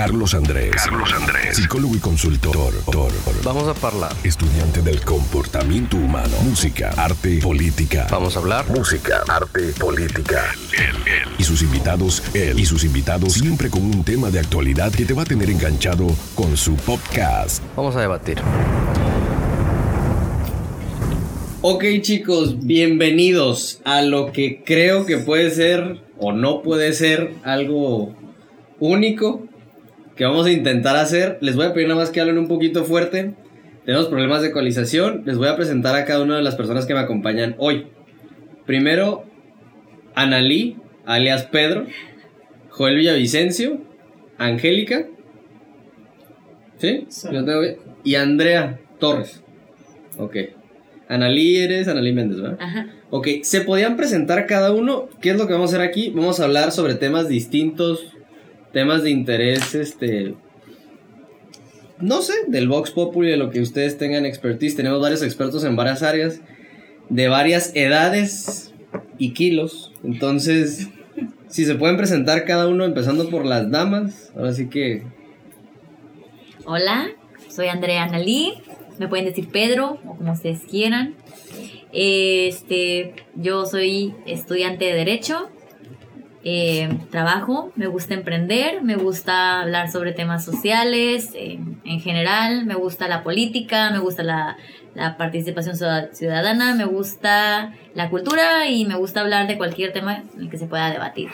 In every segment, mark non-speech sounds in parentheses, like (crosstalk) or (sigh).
Carlos Andrés. Carlos Andrés. Psicólogo y consultor. Vamos a hablar. Estudiante del comportamiento humano. Música, arte, política. Vamos a hablar. Música, arte, política. Y sus invitados, él y sus invitados, siempre con un tema de actualidad que te va a tener enganchado con su podcast. Vamos a debatir. Ok chicos, bienvenidos a lo que creo que puede ser o no puede ser algo único que vamos a intentar hacer. Les voy a pedir nada más que hablen un poquito fuerte. Tenemos problemas de ecualización. Les voy a presentar a cada una de las personas que me acompañan hoy. Primero, Analí, alias Pedro, Joel Villavicencio, Angélica, ¿sí? Yo tengo bien. Y Andrea Torres. Ok. Analí eres Analí Méndez, ¿verdad? Ajá. Ok, se podían presentar cada uno. ¿Qué es lo que vamos a hacer aquí? Vamos a hablar sobre temas distintos, temas de interés, este. No sé, del Vox Populi, de lo que ustedes tengan expertise. Tenemos varios expertos en varias áreas, de varias edades y kilos. Entonces, si se pueden presentar cada uno, empezando por las damas. Ahora sí que. Hola, soy Andrea Analí. Me pueden decir Pedro o como ustedes quieran. Este, yo soy estudiante de Derecho. Eh, trabajo, me gusta emprender, me gusta hablar sobre temas sociales eh, en general, me gusta la política, me gusta la, la participación ciudad- ciudadana, me gusta la cultura y me gusta hablar de cualquier tema en el que se pueda debatir.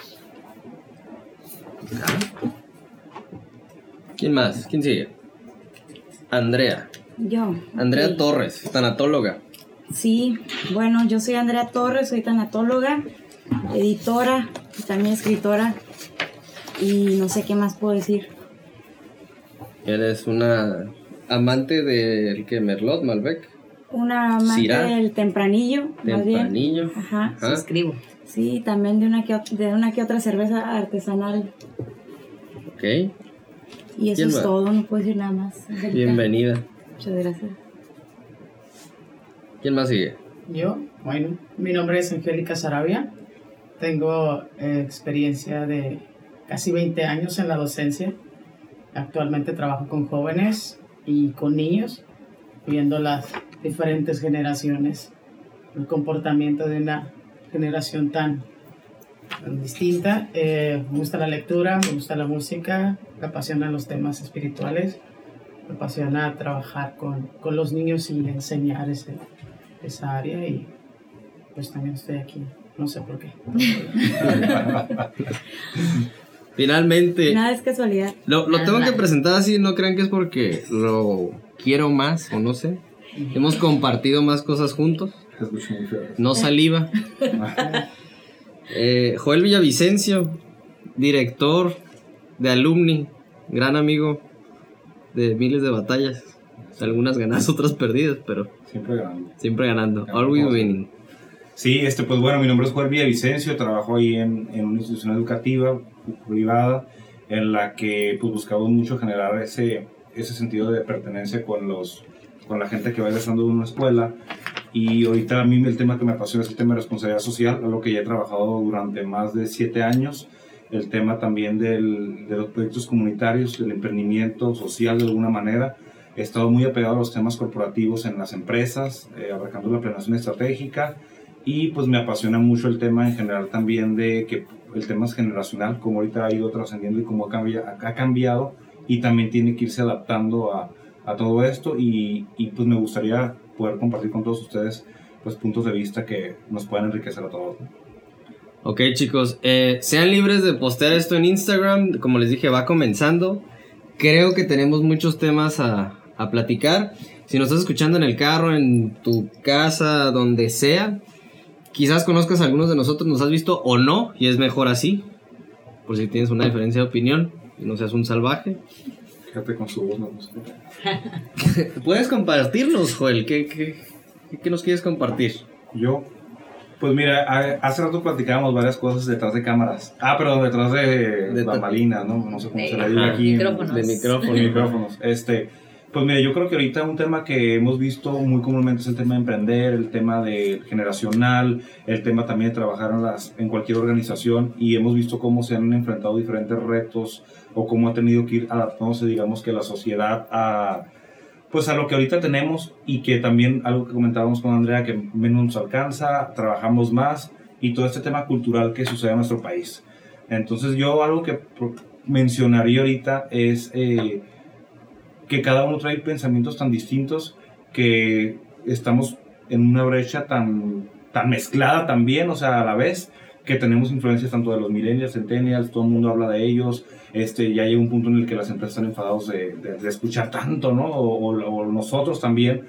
¿Quién más? ¿Quién sigue? Andrea. Yo. Andrea. Torres, tanatóloga. Sí, bueno, yo soy Andrea Torres, soy tanatóloga, editora y también escritora. Y no sé qué más puedo decir. Eres una amante del que Merlot, Malbec, Una amante del tempranillo, más bien. Tempranillo. Ajá. Ajá. Suscribo. Sí, también de una que, de una que otra cerveza artesanal. Ok, Y eso ¿Quién es más? todo, no puedo decir nada más. Bienvenida. Muchas gracias. ¿Quién más sigue? Yo, bueno, mi nombre es Angélica Sarabia. Tengo eh, experiencia de casi 20 años en la docencia. Actualmente trabajo con jóvenes y con niños, viendo las diferentes generaciones, el comportamiento de una generación tan, distinta. Eh, me gusta la lectura, me gusta la música, me apasionan los temas espirituales, me apasiona trabajar con, con los niños y enseñar ese, esa área y pues también estoy aquí, no sé por qué. Finalmente, Nada es casualidad. lo, lo tengo que presentar así, no crean que es porque lo quiero más o no sé. Hemos compartido más cosas juntos. No saliva. Eh, Joel Villavicencio, director de Alumni, gran amigo de miles de batallas. Algunas ganadas, otras perdidas, pero Siempre ganando. siempre ganando. Always winning. Sí, este, pues bueno, mi nombre es Juan Villavicencio, trabajo ahí en, en una institución educativa privada en la que pues buscamos mucho generar ese, ese sentido de pertenencia con, los, con la gente que va egresando de una escuela. Y ahorita a mí el tema que me apasiona es el tema de responsabilidad social, algo que ya he trabajado durante más de siete años. El tema también del, de los proyectos comunitarios, del emprendimiento social de alguna manera. He estado muy apegado a los temas corporativos en las empresas, eh, la planeación estratégica y pues me apasiona mucho el tema en general también de que el tema es generacional, como ahorita ha ido trascendiendo y cómo ha cambiado, ha cambiado y también tiene que irse adaptando a, a todo esto y, y, pues me gustaría poder compartir con todos ustedes pues puntos de vista que nos puedan enriquecer a todos. ¿no? Ok chicos, eh, sean libres de postear esto en Instagram, como les dije va comenzando, creo que tenemos muchos temas a, a platicar, si nos estás escuchando en el carro, en tu casa, donde sea, quizás conozcas a algunos de nosotros, nos has visto o no, y es mejor así, por si tienes una diferencia de opinión y no seas un salvaje. Fíjate con su voz, no, sé. (laughs) Puedes compartirnos, Joel, ¿qué, qué, qué nos quieres compartir? Yo, pues mira, a- hace rato platicábamos varias cosas detrás de cámaras. Ah, pero detrás de, De- bambalinas, ¿no? No sé cómo se le diga aquí. en- Micrófonos. De micrófono. Con micrófonos. Este, Pues mira, yo creo que ahorita un tema que hemos visto muy comúnmente es el tema de emprender, el tema de generacional, el tema también de trabajar en, las, en cualquier organización y hemos visto cómo se han enfrentado diferentes retos o cómo ha tenido que ir adaptándose, digamos que la sociedad a pues a lo que ahorita tenemos y que también algo que comentábamos con Andrea que menos nos alcanza, trabajamos más y todo este tema cultural que sucede en nuestro país. Entonces yo algo que mencionaría ahorita es eh, que cada uno trae pensamientos tan distintos que estamos en una brecha tan, tan mezclada también, o sea, a la vez que tenemos influencias tanto de los millennials, centennials, todo el mundo habla de ellos, este, ya llega un punto en el que las empresas están enfadados de, de, escuchar tanto, ¿no? O, o, nosotros también,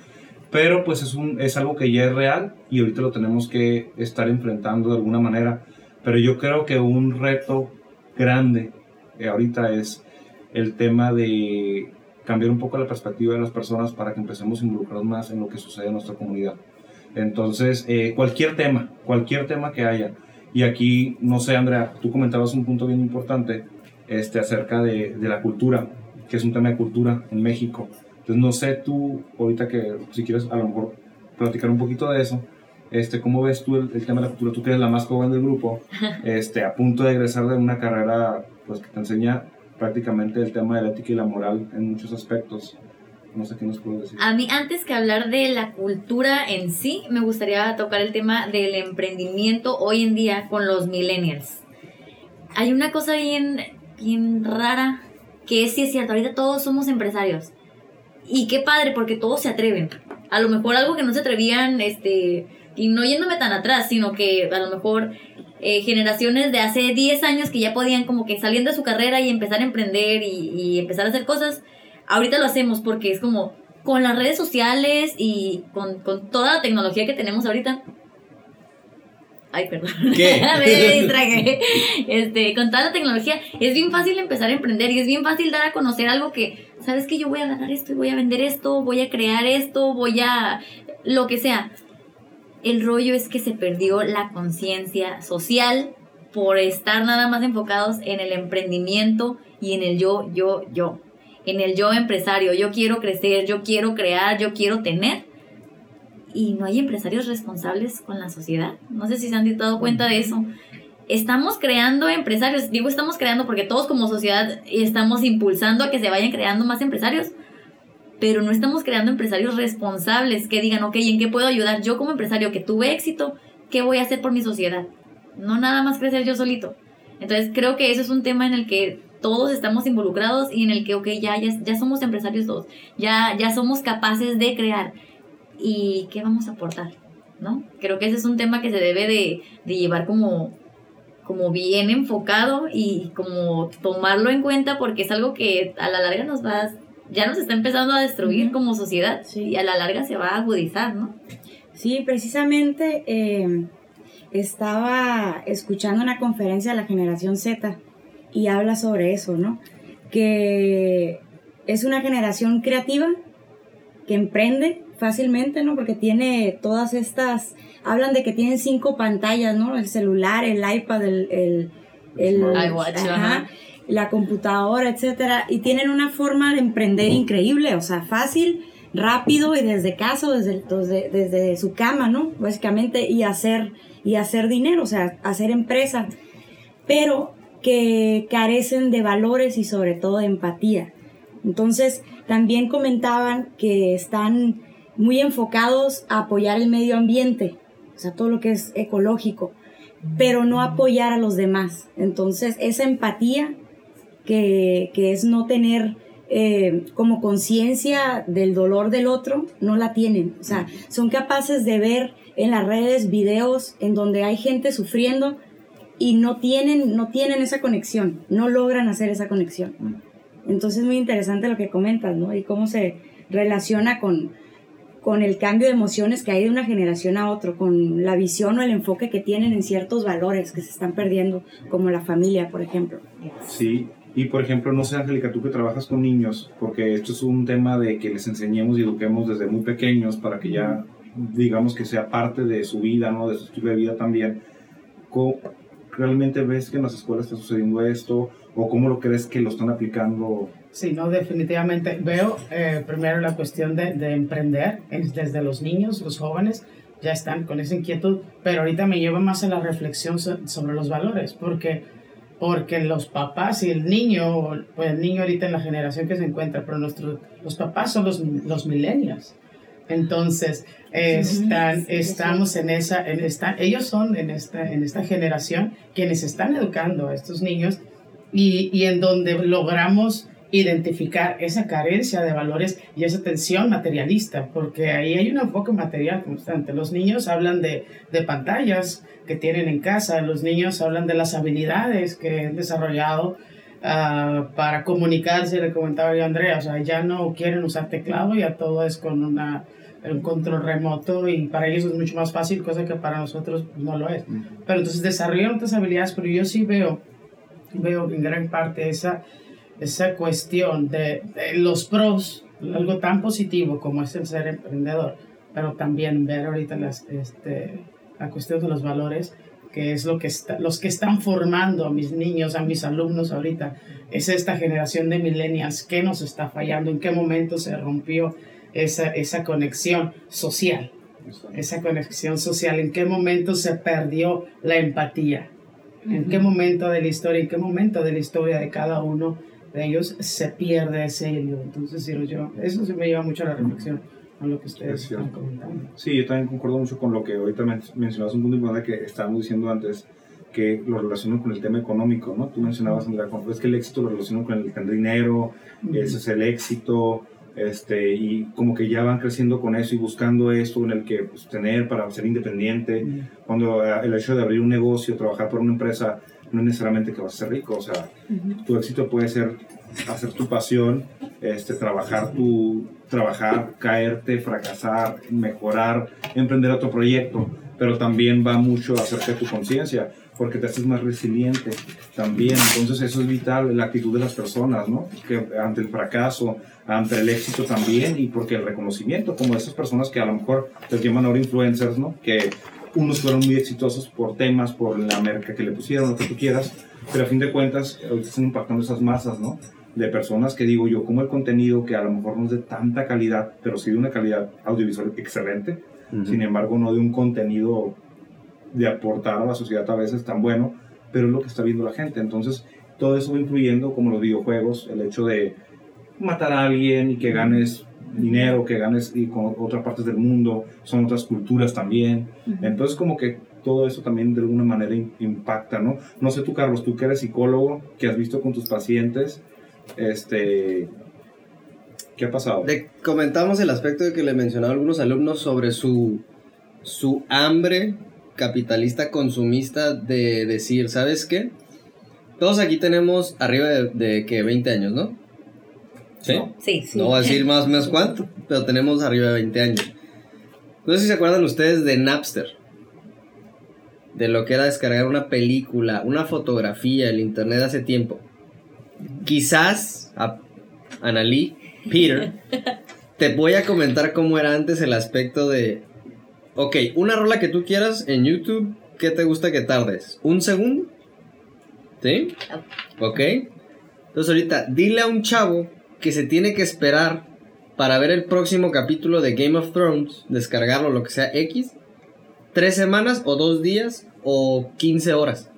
pero pues es, un, es algo que ya es real y ahorita lo tenemos que estar enfrentando de alguna manera, pero yo creo que un reto grande eh, ahorita es el tema de cambiar un poco la perspectiva de las personas para que empecemos a involucrarnos más en lo que sucede en nuestra comunidad. Entonces, eh, cualquier tema, cualquier tema que haya. Y aquí, no sé, Andrea, tú comentabas un punto bien importante este, acerca de, de la cultura, que es un tema de cultura en México. Entonces, no sé tú, ahorita que si quieres a lo mejor platicar un poquito de eso, este, ¿cómo ves tú el, tema de la cultura? Tú que eres la más joven del grupo, (laughs) este, a punto de egresar de una carrera pues, que te enseña prácticamente el tema de la ética y la moral en muchos aspectos. No sé qué nos puedes decir. A mí, antes que hablar de la cultura en sí, me gustaría tocar el tema del emprendimiento hoy en día con los millennials. Hay una cosa bien, bien rara que sí es cierto, ahorita todos somos empresarios. Y qué padre, porque todos se atreven. A lo mejor algo que no se atrevían, este, y no yéndome tan atrás, sino que a lo mejor eh, generaciones de hace 10 años que ya podían como que saliendo de su carrera y empezar a emprender y, empezar a hacer cosas, ahorita lo hacemos porque es como con las redes sociales y con, toda la tecnología que tenemos ahorita. Ay, perdón. ¿Qué? (laughs) Me distraje. Este, con toda la tecnología es bien fácil empezar a emprender y es bien fácil dar a conocer algo que, ¿sabes que Yo voy a ganar esto y voy a vender esto, voy a crear esto, voy a... lo que sea el rollo es que se perdió la conciencia social por estar nada más enfocados en el emprendimiento y en el yo, yo, yo. En el yo empresario, yo quiero crecer, yo quiero crear, yo quiero tener. Y no hay empresarios responsables con la sociedad. No sé si se han dado cuenta de eso. Estamos creando empresarios, digo estamos creando porque todos como sociedad estamos impulsando a que se vayan creando más empresarios, pero no estamos creando empresarios responsables que digan, ok, ¿en qué puedo ayudar yo como empresario que tuve éxito? ¿Qué voy a hacer por mi sociedad? No nada más crecer yo solito. Entonces creo que eso es un tema en el que todos estamos involucrados y en el que, ok, ya, ya, ya somos empresarios todos, ya, ya somos capaces de crear. ¿Y qué vamos a aportar? ¿No? Creo que ese es un tema que se debe de, de llevar como, como bien enfocado y como tomarlo en cuenta porque es algo que a la larga nos va ya nos está empezando a destruir como sociedad y a la larga se va a agudizar, ¿no? Sí, precisamente em, estaba escuchando una conferencia de la generación Z y habla sobre eso, ¿no? Que es una generación creativa que emprende fácilmente, ¿no? Porque tiene todas estas, hablan de que tienen cinco pantallas, ¿no? El celular, el iPad, el... el, el la computadora, etcétera, y tienen una forma de emprender increíble, o sea, fácil, rápido y desde casa, desde, su cama, ¿no? Básicamente, y hacer, y hacer dinero, o sea, hacer empresa, pero que carecen de valores y sobre todo de empatía. Entonces, también comentaban que están muy enfocados a apoyar el medio ambiente, o sea, todo lo que es ecológico, pero no apoyar a los demás. Entonces, esa empatía que, es no tener eh, como conciencia del dolor del otro, no la tienen. O sea, son capaces de ver en las redes videos en donde hay gente sufriendo y no tienen, no tienen esa conexión, no logran hacer esa conexión. Entonces es muy interesante lo que comentas, ¿no? Y cómo se relaciona con, con el cambio de emociones que hay de una generación a otra, con la visión o el enfoque que tienen en ciertos valores que se están perdiendo, como la familia, por ejemplo. Sí, y por ejemplo, no sé, Angélica, tú que trabajas con niños, porque esto es un tema de que les enseñemos y eduquemos desde muy pequeños para que ya, digamos, que sea parte de su vida, ¿no? De su estilo de vida también. ¿Cómo ¿Realmente ves que en las escuelas está sucediendo esto? ¿O cómo lo crees que lo están aplicando Sí, no, definitivamente. Veo eh, primero la cuestión de, de emprender es desde los niños, los jóvenes ya están con esa inquietud, pero ahorita me lleva más a la reflexión so- sobre los valores, porque, porque los papás y el niño, pues el niño ahorita en la generación que se encuentra, pero nuestros, los papás son los, los millennials. Entonces, eh, están, estamos en esa, en esta, ellos son en esta, en esta generación quienes están educando a estos niños y, y en donde logramos identificar esa carencia de valores y esa tensión materialista, porque ahí hay un enfoque material constante. Los niños hablan de, de pantallas que tienen en casa, los niños hablan de las habilidades que han desarrollado ah, para comunicarse, le comentaba yo a Andrea, o sea, ya no quieren usar teclado, ya todo es con una, un control remoto y para ellos es mucho más fácil, cosa que para nosotros pues, no lo es. Pero entonces desarrollan otras habilidades, pero yo sí veo, veo en gran parte esa, esa cuestión de, de los pros, algo tan positivo como es el ser emprendedor, pero también ver ahorita las, este, la cuestión de los valores, que es lo que está, los que están formando a mis niños, a mis alumnos ahorita, es esta generación de millennials, ¿qué nos está fallando? ¿En qué momento se rompió esa, esa conexión social? Esa conexión social, ¿en qué momento se perdió la empatía? ¿En qué momento de la historia, en qué momento de la historia de cada uno de ellos se pierde ese hilo? Entonces, digo yo, eso se me lleva mucho a la reflexión con lo que ustedes están comentando. Sí, yo también concuerdo mucho con lo que ahorita men- mencionabas, un punto importante que estábamos diciendo antes, que lo relaciono con el tema económico, ¿no? Tú mencionabas, Andrea, es que el éxito lo relaciono con el tener dinero, ese es el éxito, este, y como que ya van creciendo con eso y buscando esto en el que pues, tener para ser independiente, cuando eh, el hecho de abrir un negocio, trabajar por una empresa, no es necesariamente que vas a ser rico, o sea, tu éxito puede ser hacer tu pasión, este, trabajar tu, trabajar, caerte, fracasar, mejorar, emprender otro proyecto, pero también va mucho acerca de tu conciencia, porque te haces más resiliente también, entonces eso es vital, la actitud de las personas, ¿no? Que ante el fracaso, ante el éxito también, y porque el reconocimiento, como esas personas que a lo mejor les llaman ahora influencers, ¿no? Que unos fueron muy exitosos por temas, por la merca que le pusieron, lo que tú quieras, pero a fin de cuentas ahorita están impactando esas masas, ¿no? De personas que digo yo, como el contenido que a lo mejor no es de tanta calidad, pero sí de una calidad audiovisual excelente, sin embargo no de un contenido de aportar a la sociedad a veces tan bueno, pero es lo que está viendo la gente. Entonces, todo eso va influyendo, como los videojuegos, el hecho de matar a alguien y que ganes dinero, que ganes y con otras partes del mundo, son otras culturas también. Entonces, como que todo eso también de alguna manera im- impacta, ¿no? No sé tú, Carlos, tú que eres psicólogo, que has visto con tus pacientes, este... ¿Qué ha pasado? Le comentamos el aspecto de que le mencionaba a algunos alumnos sobre su, su hambre capitalista consumista de decir, ¿sabes qué? Todos aquí tenemos arriba de, de que 20 años, ¿no? Sí. No. Sí. Sí. No voy a decir más o menos cuánto, pero tenemos arriba de 20 años. No sé si se acuerdan ustedes de Napster. De lo que era descargar una película, una fotografía, el internet hace tiempo. Quizás, a Analí, Peter, (laughs) te voy a comentar cómo era antes el aspecto de... Ok, una rola que tú quieras en YouTube, ¿qué te gusta que tardes? ¿Un segundo? ¿Sí? Ok. Entonces ahorita, dile a un chavo que se tiene que esperar para ver el próximo capítulo de Game of Thrones, descargarlo, lo que sea X, tres semanas o dos días o 15 horas.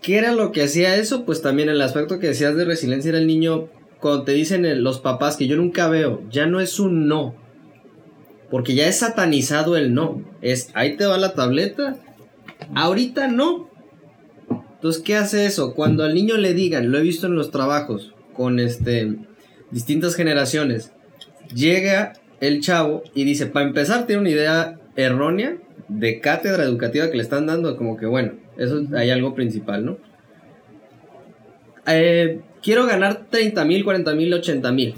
¿Qué era lo que hacía eso? Pues también el aspecto que decías de resiliencia era el niño, cuando te dicen los papás que yo nunca veo, ya no es un no. Porque ya es satanizado el no. Es, ahí te va la tableta. Ahorita no. Entonces, ¿qué hace eso? Cuando al niño le digan, lo he visto en los trabajos con este distintas generaciones, llega el chavo y dice, para empezar tiene una idea errónea de cátedra educativa que le están dando, como que bueno, eso hay algo principal, ¿no? Eh, quiero ganar 30 mil, 40 mil, 80 mil.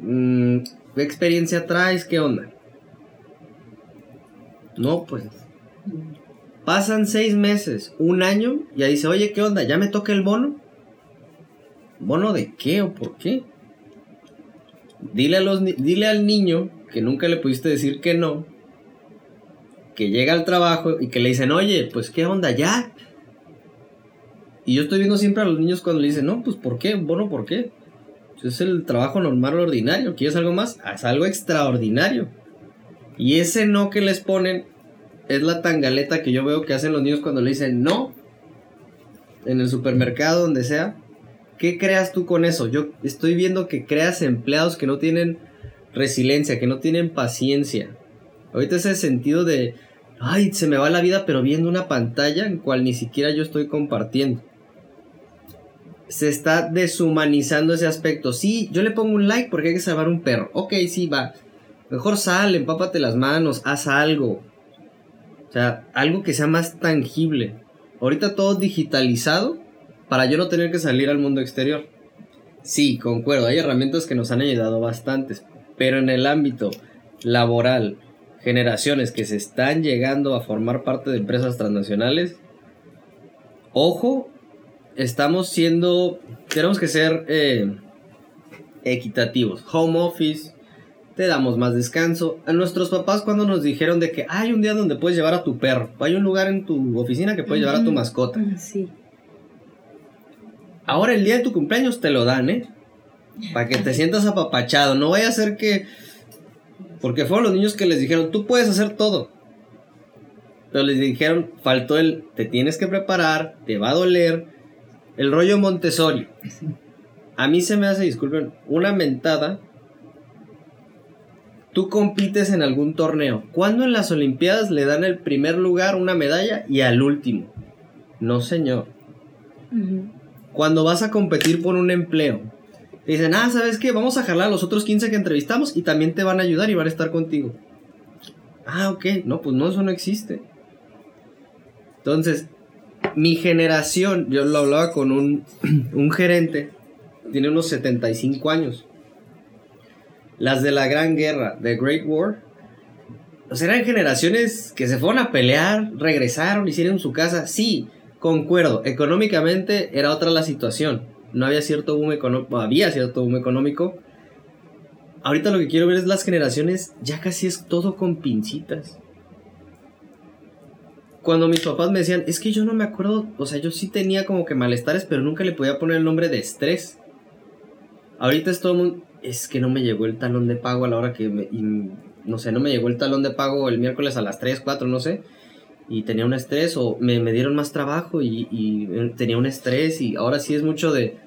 Mm, ¿Qué experiencia traes? ¿Qué onda? No, pues Pasan seis meses, un año, y ahí dice, oye, ¿qué onda? ¿Ya me toca el bono? ¿Bono de qué o por qué? Dile, a los, dile al niño que nunca le pudiste decir que no, que llega al trabajo y que le dicen, oye, pues qué onda, ya. Y yo estoy viendo siempre a los niños cuando le dicen, no, pues ¿por qué? Bueno, ¿por qué? Es el trabajo normal ordinario. ¿Quieres algo más? Haz algo extraordinario. Y ese no que les ponen es la tangaleta que yo veo que hacen los niños cuando le dicen no. En el supermercado, donde sea. ¿Qué creas tú con eso? Yo estoy viendo que creas empleados que no tienen resiliencia, que no tienen paciencia. Ahorita ese sentido de, ay, se me va la vida, pero viendo una pantalla en cual ni siquiera yo estoy compartiendo. Se está deshumanizando ese aspecto. Sí, yo le pongo un like porque hay que salvar un perro. Ok, sí, va. Mejor sal, empápate las manos, haz algo. O sea, algo que sea más tangible. Ahorita todo digitalizado para yo no tener que salir al mundo exterior. Sí, concuerdo, hay herramientas que nos han ayudado bastantes, pero en el ámbito laboral, generaciones que se están llegando a formar parte de empresas transnacionales, ojo, estamos siendo, tenemos que ser eh, equitativos. Home office, te damos más descanso. A nuestros papás cuando nos dijeron de que hay un día donde puedes llevar a tu perro, hay un lugar en tu oficina que puedes llevar a tu mascota. Sí. Ahora el día de tu cumpleaños te lo dan, ¿eh? Para que te sientas apapachado. No vaya a ser que... Porque fueron los niños que les dijeron, tú puedes hacer todo. Pero les dijeron, faltó el, te tienes que preparar, te va a doler. El rollo Montessori. A mí se me hace, disculpen, una mentada. Tú compites en algún torneo. ¿Cuándo en las Olimpiadas le dan el primer lugar una medalla y al último? No, señor. Cuando vas a competir por un empleo, te dicen, ah, ¿sabes qué? Vamos a jalar a los otros 15 que entrevistamos y también te van a ayudar y van a estar contigo. Ah, ok. No, pues no, eso no existe. Entonces, mi generación, yo lo hablaba con un, (clears throat) un gerente, tiene unos 75 años. Las de la Gran Guerra, The Great War, sea, eran generaciones que se fueron a pelear, regresaron, hicieron su casa. Sí, concuerdo, económicamente era otra la situación. No había cierto boom económico, había cierto boom económico. Ahorita lo que quiero ver es las generaciones, ya casi es todo con pincitas. Cuando mis papás me decían, es que yo no me acuerdo, o sea, yo sí tenía como que malestares, pero nunca le podía poner el nombre de estrés. Ahorita es todo mundo, es que no me llegó el talón de pago a la hora que me, no sé, no me llegó el talón de pago el miércoles a las 3, 4, no sé y tenía un estrés o me, me dieron más trabajo y, y, tenía un estrés y ahora sí es mucho de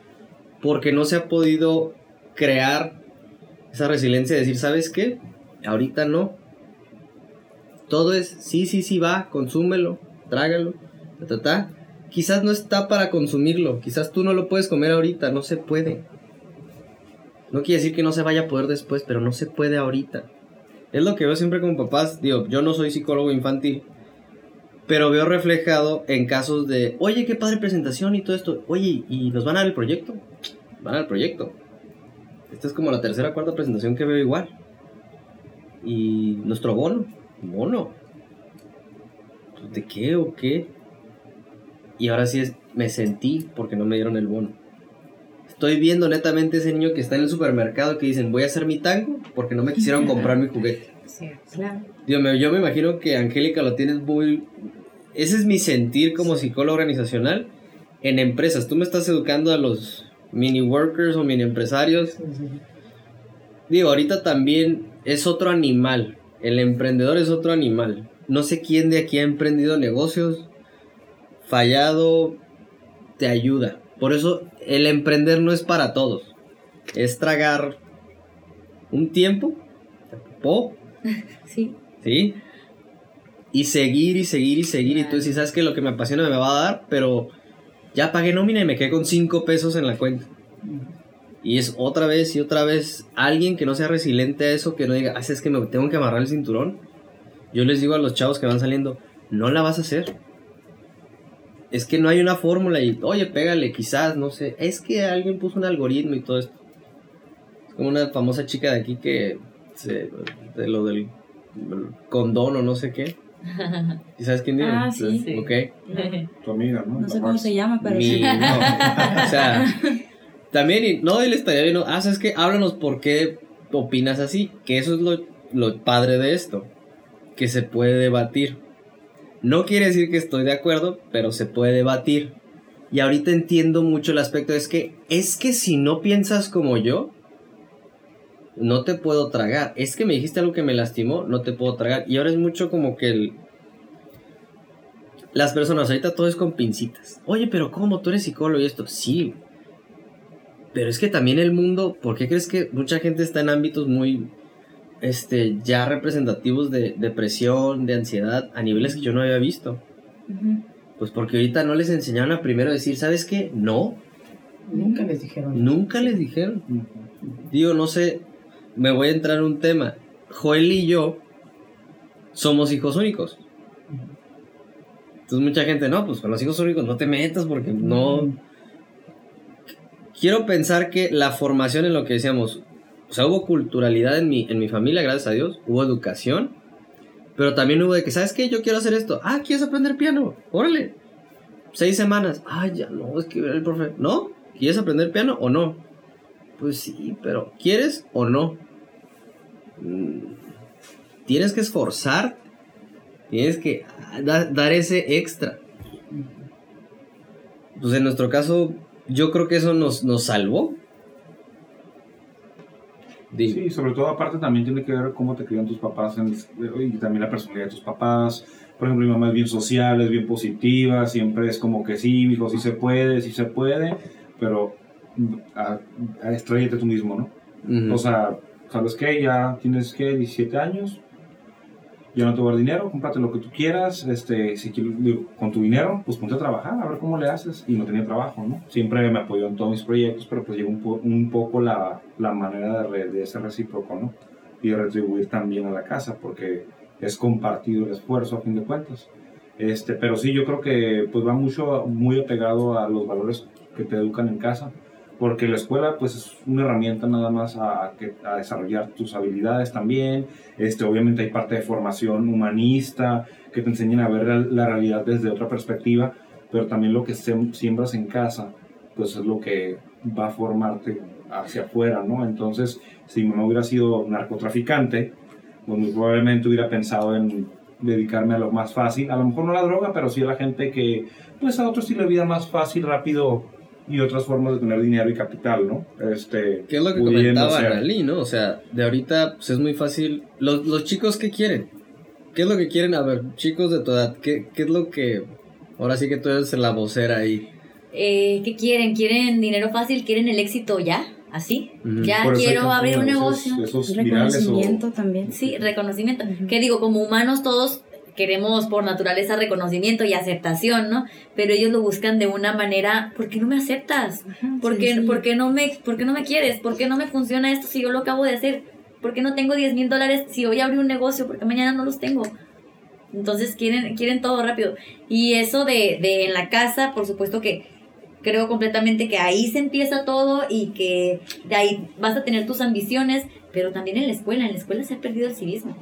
porque no se ha podido crear esa resiliencia de decir, ¿sabes qué? Ahorita no. Todo es, sí, sí, sí, va, consúmelo, trágalo, ta, ta, ta. Quizás no está para consumirlo, quizás tú no lo puedes comer ahorita, no se puede. No quiere decir que no se vaya a poder después, pero no se puede ahorita. Es lo que veo siempre con papás, digo, yo no soy psicólogo infantil, pero veo reflejado en casos de, oye, qué padre presentación y todo esto. Oye, ¿y nos van a dar el proyecto? Van al proyecto. Esta es como la tercera o cuarta presentación que veo igual. Y nuestro bono, bono. ¿De qué o qué? Y ahora sí es, me sentí porque no me dieron el bono. Estoy viendo netamente ese niño que está en el supermercado que dicen, voy a hacer mi tango porque no me quisieron (laughs) comprar mi juguete. Claro. Dios mío, yo me imagino que Angélica lo tienes muy... Ese es mi sentir como psicólogo organizacional en empresas. Tú me estás educando a los mini workers o mini empresarios. Digo, ahorita también es otro animal. El emprendedor es otro animal. No sé quién de aquí ha emprendido negocios, fallado, te ayuda. Por eso el emprender no es para todos. Es tragar un tiempo, po, (laughs) Sí. ¿sí? Y seguir y seguir y seguir. Y tú dices, ¿sabes que Lo que me apasiona me va a dar, pero ya pagué nómina y me quedé con 5 pesos en la cuenta. Y es otra vez y otra vez alguien que no sea resiliente a eso, que no diga, ah, es que me tengo que amarrar el cinturón. Yo les digo a los chavos que van saliendo, no la vas a hacer. Es que no hay una fórmula y, oye, pégale, quizás, no sé. Es que alguien puso un algoritmo y todo esto. Es como una famosa chica de aquí que, se, de lo del condón o no sé qué. (laughs) ¿Y sabes quién dice? Ah, sí. Sí. Ok. (laughs) Tu amiga, ¿no? No sé cómo se llama, pero Mi- no, (laughs) o sea, también, y- no, él estaría bien, ah, ¿sabes qué? Háblanos por qué opinas así, que eso es lo, lo padre de esto, que se puede debatir. No quiere decir que estoy de acuerdo, pero se puede debatir. Y ahorita entiendo mucho el aspecto, es que, es que si no piensas como yo, no te puedo tragar. Es que me dijiste algo que me lastimó, no te puedo tragar. Y ahora es mucho como que el... Las personas, ahorita todo es con pincitas. Oye, pero ¿cómo? Tú eres psicólogo y esto. Sí. Pero es que también el mundo, ¿por qué crees que mucha gente está en ámbitos muy, este, ya representativos de depresión, de ansiedad, a niveles que yo no había visto? Pues porque ahorita no les enseñaron a primero decir, ¿sabes qué? No. Nunca les dijeron. Nunca les dijeron. Digo, no sé, me voy a entrar en un tema. Joel y yo somos hijos únicos. Entonces mucha gente, no, pues con los hijos únicos no te metas porque no... Quiero pensar que la formación en lo que decíamos, o sea, hubo culturalidad en mi, en mi familia, gracias a Dios, hubo educación, pero también hubo de que, ¿sabes qué? Yo quiero hacer esto. Ah, ¿quieres aprender piano? Órale. Seis semanas. Ah, ya no, es que el profe. ¿No? ¿Quieres aprender piano o no? Pues sí, pero ¿quieres o no? Mm, Tienes que esforzar. Tienes que da- dar ese extra. Pues en nuestro caso, yo creo que eso nos, nos salvó. Digo, Sí, sobre todo aparte también tiene que ver cómo te crian tus papás en- y también la personalidad de tus papás. Por ejemplo, mi mamá es bien social, es bien positiva, siempre es como que sí, hijo, sí se puede, sí se puede, pero mm, a, a tú mismo, ¿no? O sea, ¿sabes qué? Ya tienes que 17 años, ya no te voy a dinero, cómprate lo que tú quieras, este, si quieres, con tu dinero, pues ponte a trabajar, a ver cómo le haces. Y no tenía trabajo, ¿no? Siempre me apoyó en todos mis proyectos, pero pues llegó un, un poco la, la manera de, de ser recíproco, ¿no? Y de retribuir también a la casa, porque es compartido el esfuerzo a fin de cuentas. Este, pero sí, yo creo que pues va mucho, muy apegado a los valores que te educan en casa porque la escuela pues es una herramienta nada más a, a desarrollar tus habilidades también. Este, obviamente hay parte de formación humanista que te enseñan a ver la, realidad desde otra perspectiva, pero también lo que siembras en casa pues es lo que va a formarte hacia afuera, ¿no? Entonces, si no hubiera sido narcotraficante, pues muy probablemente hubiera pensado en dedicarme a lo más fácil, a lo mejor no a la droga, pero sí a la gente que, pues a otro estilo de vida más fácil, rápido y otras formas de tener dinero y capital, ¿no? Este, ¿Qué es lo que comentaba Analí, no? O sea, de ahorita pues es muy fácil. Los, los chicos, ¿qué quieren? ¿Qué es lo que quieren? A ver, chicos de tu edad, ¿qué, qué es lo que... Ahora sí que tú eres la vocera ahí. Eh, ¿Qué quieren? ¿Quieren dinero fácil? ¿Quieren el éxito ya? ¿Así? Ya Por quiero abrir un esos- negocio. Esos virales o- Reconocimiento también. Sí, reconocimiento. Que digo, como humanos todos queremos por naturaleza reconocimiento y aceptación, ¿no? Pero ellos lo buscan de una manera, ¿por qué no me aceptas? ¿Por qué, por qué no me, ¿Por qué no me quieres? ¿Por qué no me funciona esto si yo lo acabo de hacer? ¿Por qué no tengo 10 mil dólares si hoy abrí un negocio? Porque mañana no los tengo. Entonces quieren, quieren todo rápido. Y eso de, de en la casa, por supuesto que creo completamente que ahí se empieza todo y que de ahí vas a tener tus ambiciones, pero también en la escuela, en la escuela se ha perdido el civismo.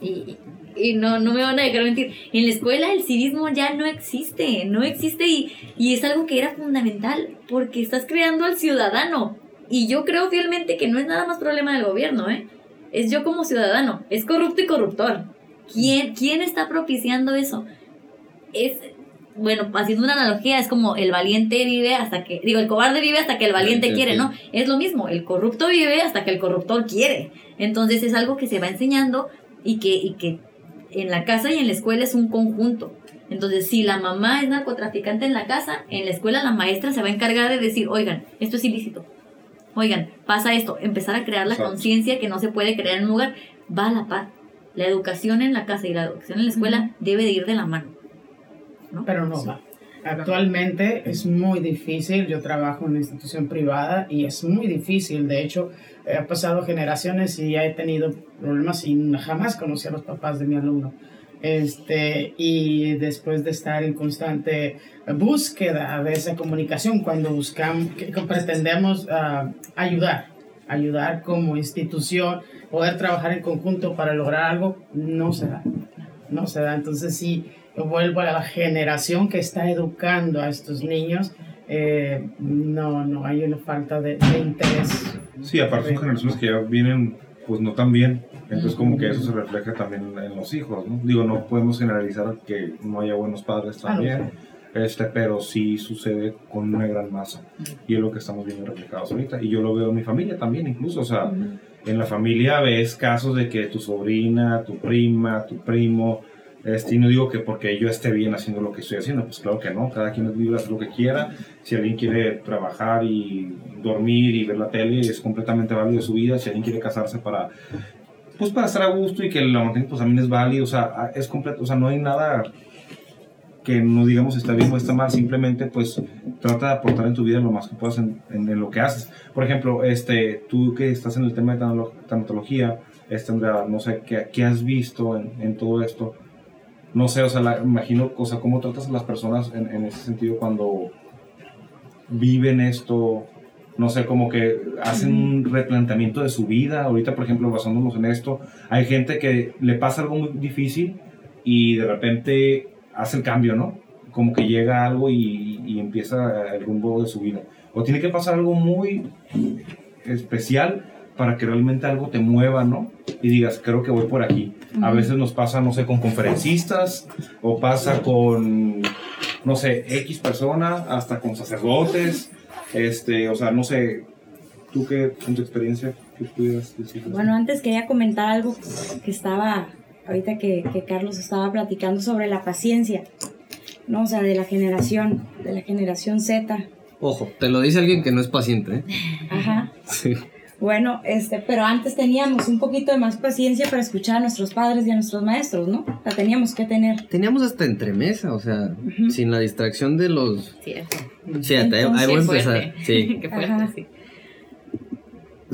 Y, y no, no me van a dejar mentir, en la escuela el civismo ya no existe, no existe y, y es algo que era fundamental porque estás creando al ciudadano. Y yo creo fielmente que no es nada más problema del gobierno, ¿eh? Es yo como ciudadano, es corrupto y corruptor. ¿Quién, quién está propiciando eso? Es, bueno, haciendo una analogía, es como el valiente vive hasta que, digo, el cobarde vive hasta que el valiente Sí, quiere, sí. ¿no? Es lo mismo, el corrupto vive hasta que el corruptor quiere. Entonces es algo que se va enseñando y que, y que en la casa y en la escuela es un conjunto. Entonces, si la mamá es narcotraficante en la casa, en la escuela la maestra se va a encargar de decir, oigan, esto es ilícito. Oigan, pasa esto. Empezar a crear la conciencia que no se puede crear en un lugar. Va a la par. La educación en la casa y la educación en la escuela debe de ir de la mano. ¿no? Pero no va. Actualmente es muy difícil, yo trabajo en una institución privada y es muy difícil, de hecho he pasado generaciones y he tenido problemas y jamás conocí a los papás de mi alumno. Este, y después de estar en constante búsqueda de esa comunicación, cuando buscamos, que, pretendemos ah, ayudar, ayudar como institución, poder trabajar en conjunto para lograr algo, no se da no se da. Entonces sí, vuelvo a la generación que está educando a estos niños. eh, no, no, hay una falta de, de interés. Sí, aparte son generaciones que ya vienen pues no tan bien, entonces como que eso se refleja también en los hijos, ¿no? Digo, no podemos generalizar que no haya buenos padres también, este, pero sí sucede con una gran masa. Y es lo que estamos viendo reflejados ahorita. Y yo lo veo en mi familia también, incluso. O sea, en la familia ves casos de que tu sobrina, tu prima, tu primo, este, y no digo que porque yo esté bien haciendo lo que estoy haciendo, pues claro que no, cada quien vive lo que quiera. Si alguien quiere trabajar y dormir y ver la tele, es completamente válido su vida. Si alguien quiere casarse para, pues para estar a gusto y que la mantenga, pues también es válido. O sea, es completo, o sea, no hay nada que no digamos está bien o está mal, simplemente pues trata de aportar en tu vida lo más que puedas en, en, lo que haces. Por ejemplo, este, tú que estás en el tema de tanatología, este, Andrea, no sé, ¿qué, qué has visto en, en, todo esto? No sé, o sea, la, imagino, o sea, cómo tratas a las personas en, en ese sentido cuando viven esto, no sé, como que hacen un replanteamiento de su vida. Ahorita, por ejemplo, basándonos en esto, hay gente que le pasa algo muy difícil y de repente hace el cambio, ¿no? Como que llega algo y, y empieza el rumbo de su vida. O tiene que pasar algo muy especial para que realmente algo te mueva, ¿no? Y digas, creo que voy por aquí. A veces nos pasa, no sé, con conferencistas, o pasa con, no sé, X persona, hasta con sacerdotes, este, o sea, no sé, tú qué, con tu experiencia, ¿qué pudieras decir? Bueno, antes quería comentar algo que estaba ahorita que, que, Carlos estaba platicando sobre la paciencia, ¿no? O sea, de la generación, de la generación Z. Ojo, te lo dice alguien que no es paciente, ¿eh? Ajá. Sí. Bueno, este, pero antes teníamos un poquito de más paciencia para escuchar a nuestros padres y a nuestros maestros, ¿no? La teníamos que tener. Teníamos hasta entremesa, o sea, uh -huh. sin la distracción de los... Cierto. Sí, ahí voy a empezar. Sí. (laughs) Qué fuerte, Ajá. sí.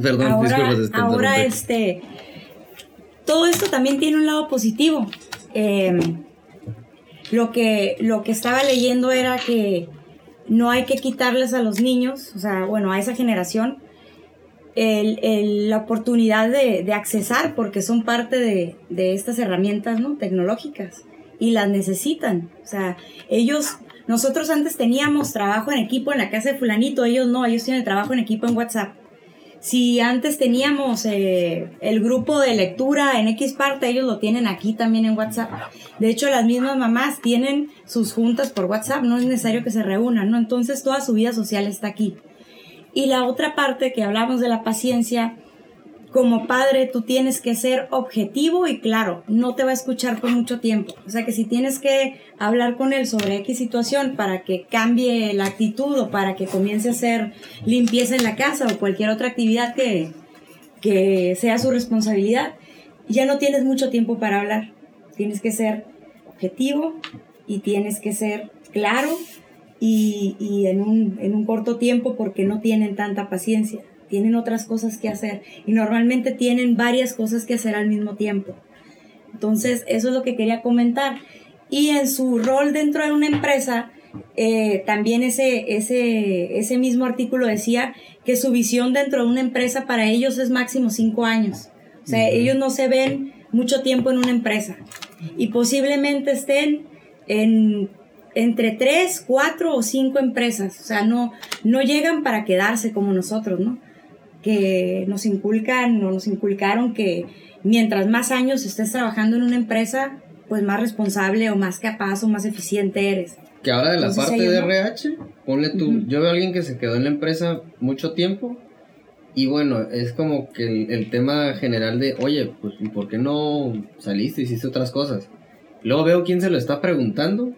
Perdón, ahora, disculpas. Ahora, este todo esto también tiene un lado positivo. Eh, lo, que, lo que estaba leyendo era que no hay que quitarles a los niños, o sea, bueno, a esa generación, el, el, la oportunidad de, de, accesar, porque son parte de, estas herramientas ¿no? tecnológicas y las necesitan. O sea, ellos, nosotros antes teníamos trabajo en equipo en la casa de fulanito, ellos no, ellos tienen trabajo en equipo en WhatsApp. Si antes teníamos eh, el grupo de lectura en X parte, ellos lo tienen aquí también en WhatsApp. De hecho, las mismas mamás tienen sus juntas por WhatsApp, no es necesario que se reúnan, ¿no? Entonces toda su vida social está aquí. Y la otra parte que hablamos de la paciencia, como padre tú tienes que ser objetivo y claro, no te va a escuchar por mucho tiempo. O sea que si tienes que hablar con él sobre X situación para que cambie la actitud o para que comience a hacer limpieza en la casa o cualquier otra actividad que, que sea su responsabilidad, ya no tienes mucho tiempo para hablar. Tienes que ser objetivo y tienes que ser claro y, y en, un, en un corto tiempo porque no tienen tanta paciencia tienen otras cosas que hacer y normalmente tienen varias cosas que hacer al mismo tiempo. Entonces, eso es lo que quería comentar. Y en su rol dentro de una empresa, eh, también ese, ese, ese mismo artículo decía que su visión dentro de una empresa para ellos es máximo cinco años. O sea, uh -huh. ellos no se ven mucho tiempo en una empresa y posiblemente estén en entre tres, cuatro o cinco empresas. O sea, no, no llegan para quedarse como nosotros, ¿no? que nos inculcan o nos inculcaron que mientras más años estés trabajando en una empresa, pues más responsable o más capaz o más eficiente eres. Que ahora de la Entonces, parte de RH, ponle tú, uh -huh. yo veo a alguien que se quedó en la empresa mucho tiempo y bueno, es como que el, el, tema general de, oye, pues ¿y por qué no saliste, hiciste otras cosas? Luego veo quién se lo está preguntando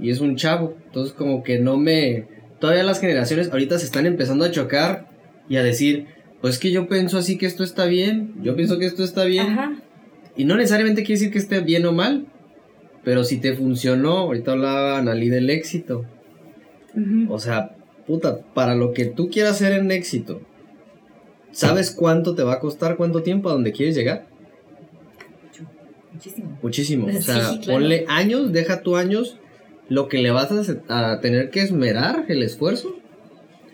y es un chavo, entonces como que no me... Todavía las generaciones ahorita se están empezando a chocar y a decir, pues que yo pienso así que esto está bien, yo pienso que esto está bien. Ajá. Y no necesariamente quiere decir que esté bien o mal, pero si te funcionó, ahorita hablaba Analí del éxito. Uh -huh. O sea, puta, para lo que tú quieras hacer en éxito, ¿sabes cuánto te va a costar, cuánto tiempo, a dónde quieres llegar? Muchísimo. Muchísimo. O (laughs) sea, Sí, claro. ponle años, deja tu años, lo que le vas a, a tener que esmerar, el esfuerzo.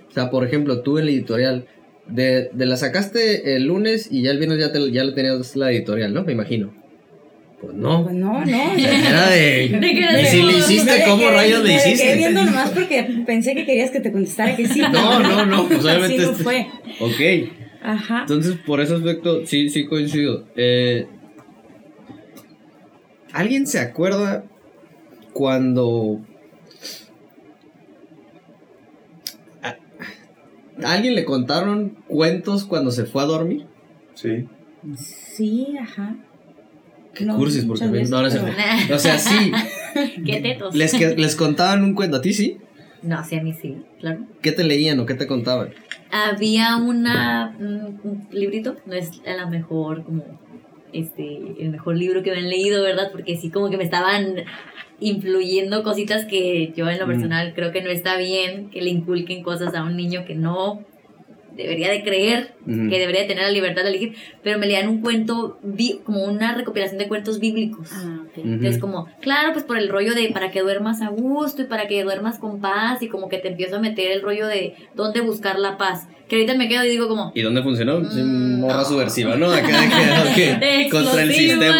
O sea, por ejemplo, tú en la editorial, de, de, la sacaste el lunes y ya el viernes ya, te, ya le tenías la editorial, ¿no? Me imagino. Pues no. Pues no, no. Era de. (laughs) ¿De qué y si le hiciste, ¿cómo rayos le hiciste? Quedé viendo nomás porque pensé que querías que te contestara que sí. (laughs) No, no, no. Pues obviamente. Así no este- fue. Ok. Ajá. Entonces, por ese aspecto, sí, sí coincido. Eh, ¿Alguien se acuerda cuando ¿A a alguien le contaron cuentos cuando se fue a dormir? Sí. Sí, ajá. Qué No, cursis, porque veces, no, no pero- cierto. (laughs) O sea, sí. Qué tetos. Les, que- les contaban un cuento. ¿A ti sí? No, sí, a mí sí, claro. ¿Qué te leían o qué te contaban? Había una, un, un librito, no es a lo mejor como este, el mejor libro que me han leído, ¿verdad? Porque sí como que me estaban influyendo cositas que yo en lo Mm. personal creo que no está bien que le inculquen cosas a un niño que no debería de creer, Ujú. que debería de tener la libertad de elegir, pero me leían un cuento, como una recopilación de cuentos bíblicos. Ah, ok. Ujú. Entonces, como, claro, pues por el rollo de para que duermas a gusto y para que duermas con paz y como que te empiezo a meter el rollo de dónde buscar la paz. Que ahorita me quedo y digo como... ¿Y dónde funcionó? Sí, Mm, morra no. subversiva, ¿no? Acá de que, (laughs) ok, contra el sistema.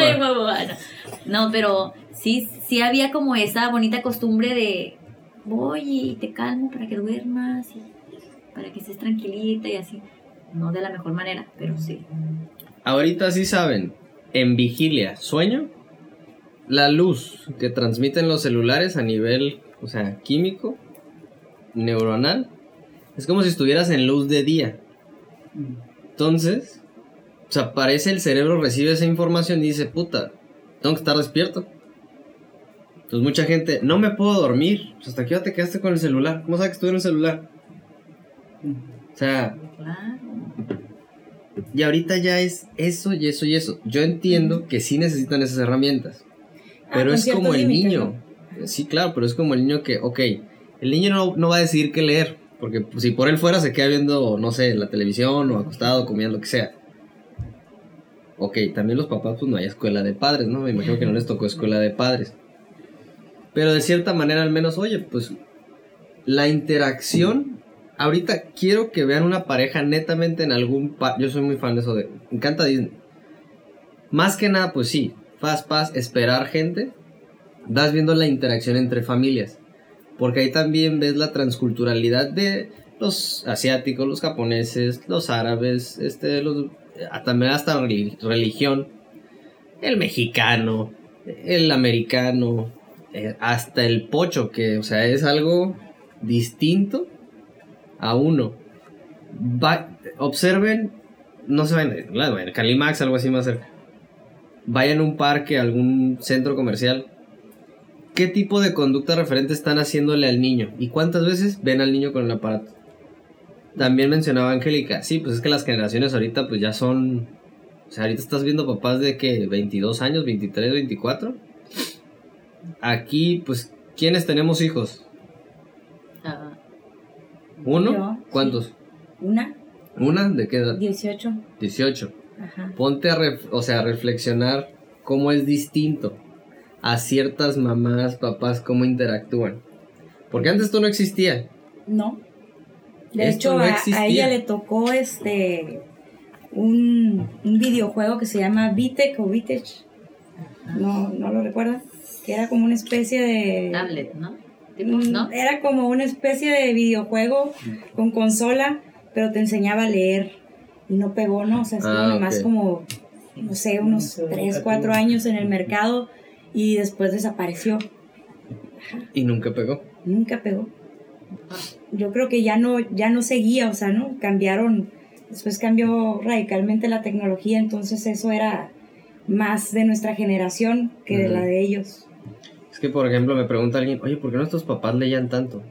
No, pero sí, sí había como esa bonita costumbre de voy y te calmo para que duermas y para que estés tranquilita y así. No de la mejor manera, pero sí. Ahorita sí saben, en vigilia, sueño, la luz que transmiten los celulares a nivel, o sea, químico, neuronal, es como si estuvieras en luz de día. Entonces, o sea, parece el cerebro recibe esa información y dice, puta, tengo que estar despierto. Entonces mucha gente, no me puedo dormir. Pues, ¿Hasta qué hora te quedaste con el celular? ¿Cómo sabes que estuve en el celular? O sea, y ahorita ya es eso y eso y eso. Yo entiendo que sí necesitan esas herramientas. Ah, Pero es como el niño. Sí, claro, pero es como el niño que, ok, el niño no, no va a decidir qué leer. Porque si por él fuera se queda viendo, no sé, la televisión o acostado, comiendo lo que sea. Ok, también los papás, pues no hay escuela de padres, ¿no? Me imagino que no les tocó escuela de padres. Pero de cierta manera, al menos, oye, pues la interacción. Ahorita quiero que vean una pareja netamente en algún. pa- Yo soy muy fan de eso de. Me encanta Disney. Más que nada, pues sí, fast pass, esperar gente. Vas viendo la interacción entre familias. Porque ahí también ves la transculturalidad de los asiáticos, los japoneses, los árabes, este, los, ah, también hasta reli- religión, el mexicano, el americano, eh, hasta el pocho, que, o sea, es algo distinto a uno. Va- observen, no se vayan, claro, en Calimax, algo así más cerca. Vayan a un parque, algún centro comercial. ¿Qué tipo de conducta referente están haciéndole al niño? ¿Y cuántas veces ven al niño con el aparato? También mencionaba Angélica, sí, pues es que las generaciones ahorita pues ya son... O sea, ahorita estás viendo papás de que 22 años, 23, 24. Aquí, pues, ¿quiénes tenemos hijos? Ah, ¿Uno? Yo, ¿Cuántos? Una, ¿Una? ¿De qué edad? 18. 18. Ajá. Ponte a, ref- o sea, a reflexionar cómo es distinto a ciertas mamás, papás, cómo interactúan. Porque antes esto no existía. No. De Esto hecho, no a- ella le tocó este un, un videojuego que se llama Vitec o Vitech. No, no lo recuerdas. Que era como una especie de. tablet, ¿no? Tipo, un- ¿No? Era como una especie de videojuego con consola, pero te enseñaba a leer. Y no pegó, ¿no? O sea, estuvo Ah, nomás como, no sé, unos Sí, 3, educativo. 4 años en el mercado y después desapareció. Y nunca pegó. Nunca pegó. Yo creo que ya no, ya no seguía, o sea, ¿no? Cambiaron, después cambió radicalmente la tecnología, entonces eso era más de nuestra generación que de la de ellos. Es que, por ejemplo, me pregunta alguien, oye, ¿por qué nuestros papás leían tanto?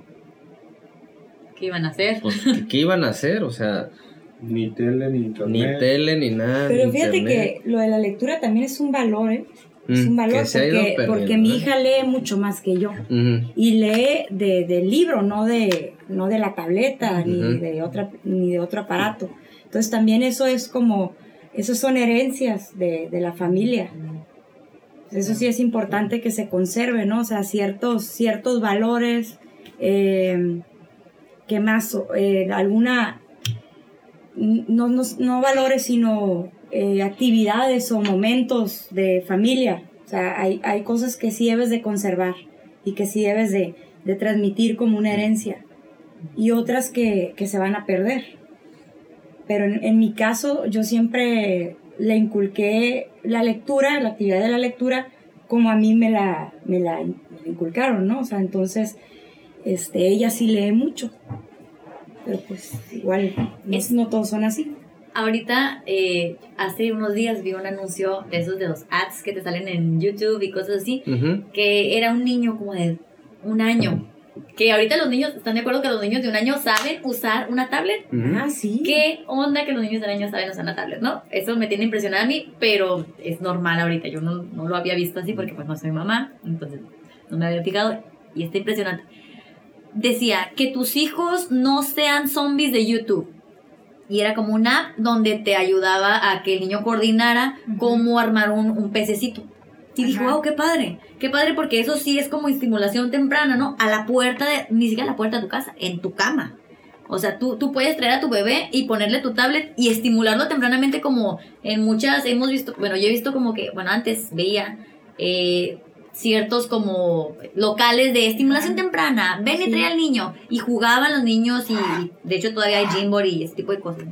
¿Qué iban a hacer? Pues, ¿qué, qué iban a hacer? O sea, (laughs) Ni tele, ni internet. ni tele, ni nada. Pero ni fíjate internet. que lo de la lectura también es un valor, ¿eh? Es Mm, un valor porque, mi hija lee mucho más que yo. Y lee de, del libro, no de, no de la tableta, ni, de otra, ni de otro aparato. Entonces también eso es como, esos son herencias de, de la familia. Eso sí es importante que se conserve, ¿no? O sea, ciertos, ciertos valores, eh, que más, Eh, alguna, no, no, no valores, sino eh, actividades o momentos de familia. O sea, hay, hay cosas que sí debes de conservar y que sí debes de, de transmitir como una herencia y otras que, que se van a perder. Pero en, en mi caso yo siempre le inculqué la lectura, la actividad de la lectura, como a mí me la, me la, me la inculcaron, ¿no? O sea, entonces este, ella sí lee mucho. Pero pues igual, es, no todos son así. Ahorita, eh, hace unos días vi un anuncio de esos de los ads que te salen en YouTube y cosas así, que era un niño como de un año. Que ahorita los niños, ¿están de acuerdo que los niños de un año saben usar una tablet? Ah, sí. ¿Qué onda que los niños de un año saben usar una tablet, no? Eso me tiene impresionada a mí, pero es normal ahorita. Yo no, no lo había visto así porque pues no soy mamá, entonces no me había fijado y está impresionante. Decía que tus hijos no sean zombies de YouTube. Y era como una app donde te ayudaba a que el niño coordinara cómo armar un, un pececito. Y dije, Ajá. wow, qué padre. Qué padre porque eso sí es como estimulación temprana, ¿no? A la puerta de, ni siquiera a la puerta de tu casa, en tu cama. O sea, tú, tú puedes traer a tu bebé y ponerle tu tablet y estimularlo tempranamente como en muchas, hemos visto, bueno, yo he visto como que, bueno, antes veía eh, ciertos como locales de estimulación temprana. Ven y trae al niño. Y jugaban los niños y de hecho todavía hay Jamboree y ese tipo de cosas.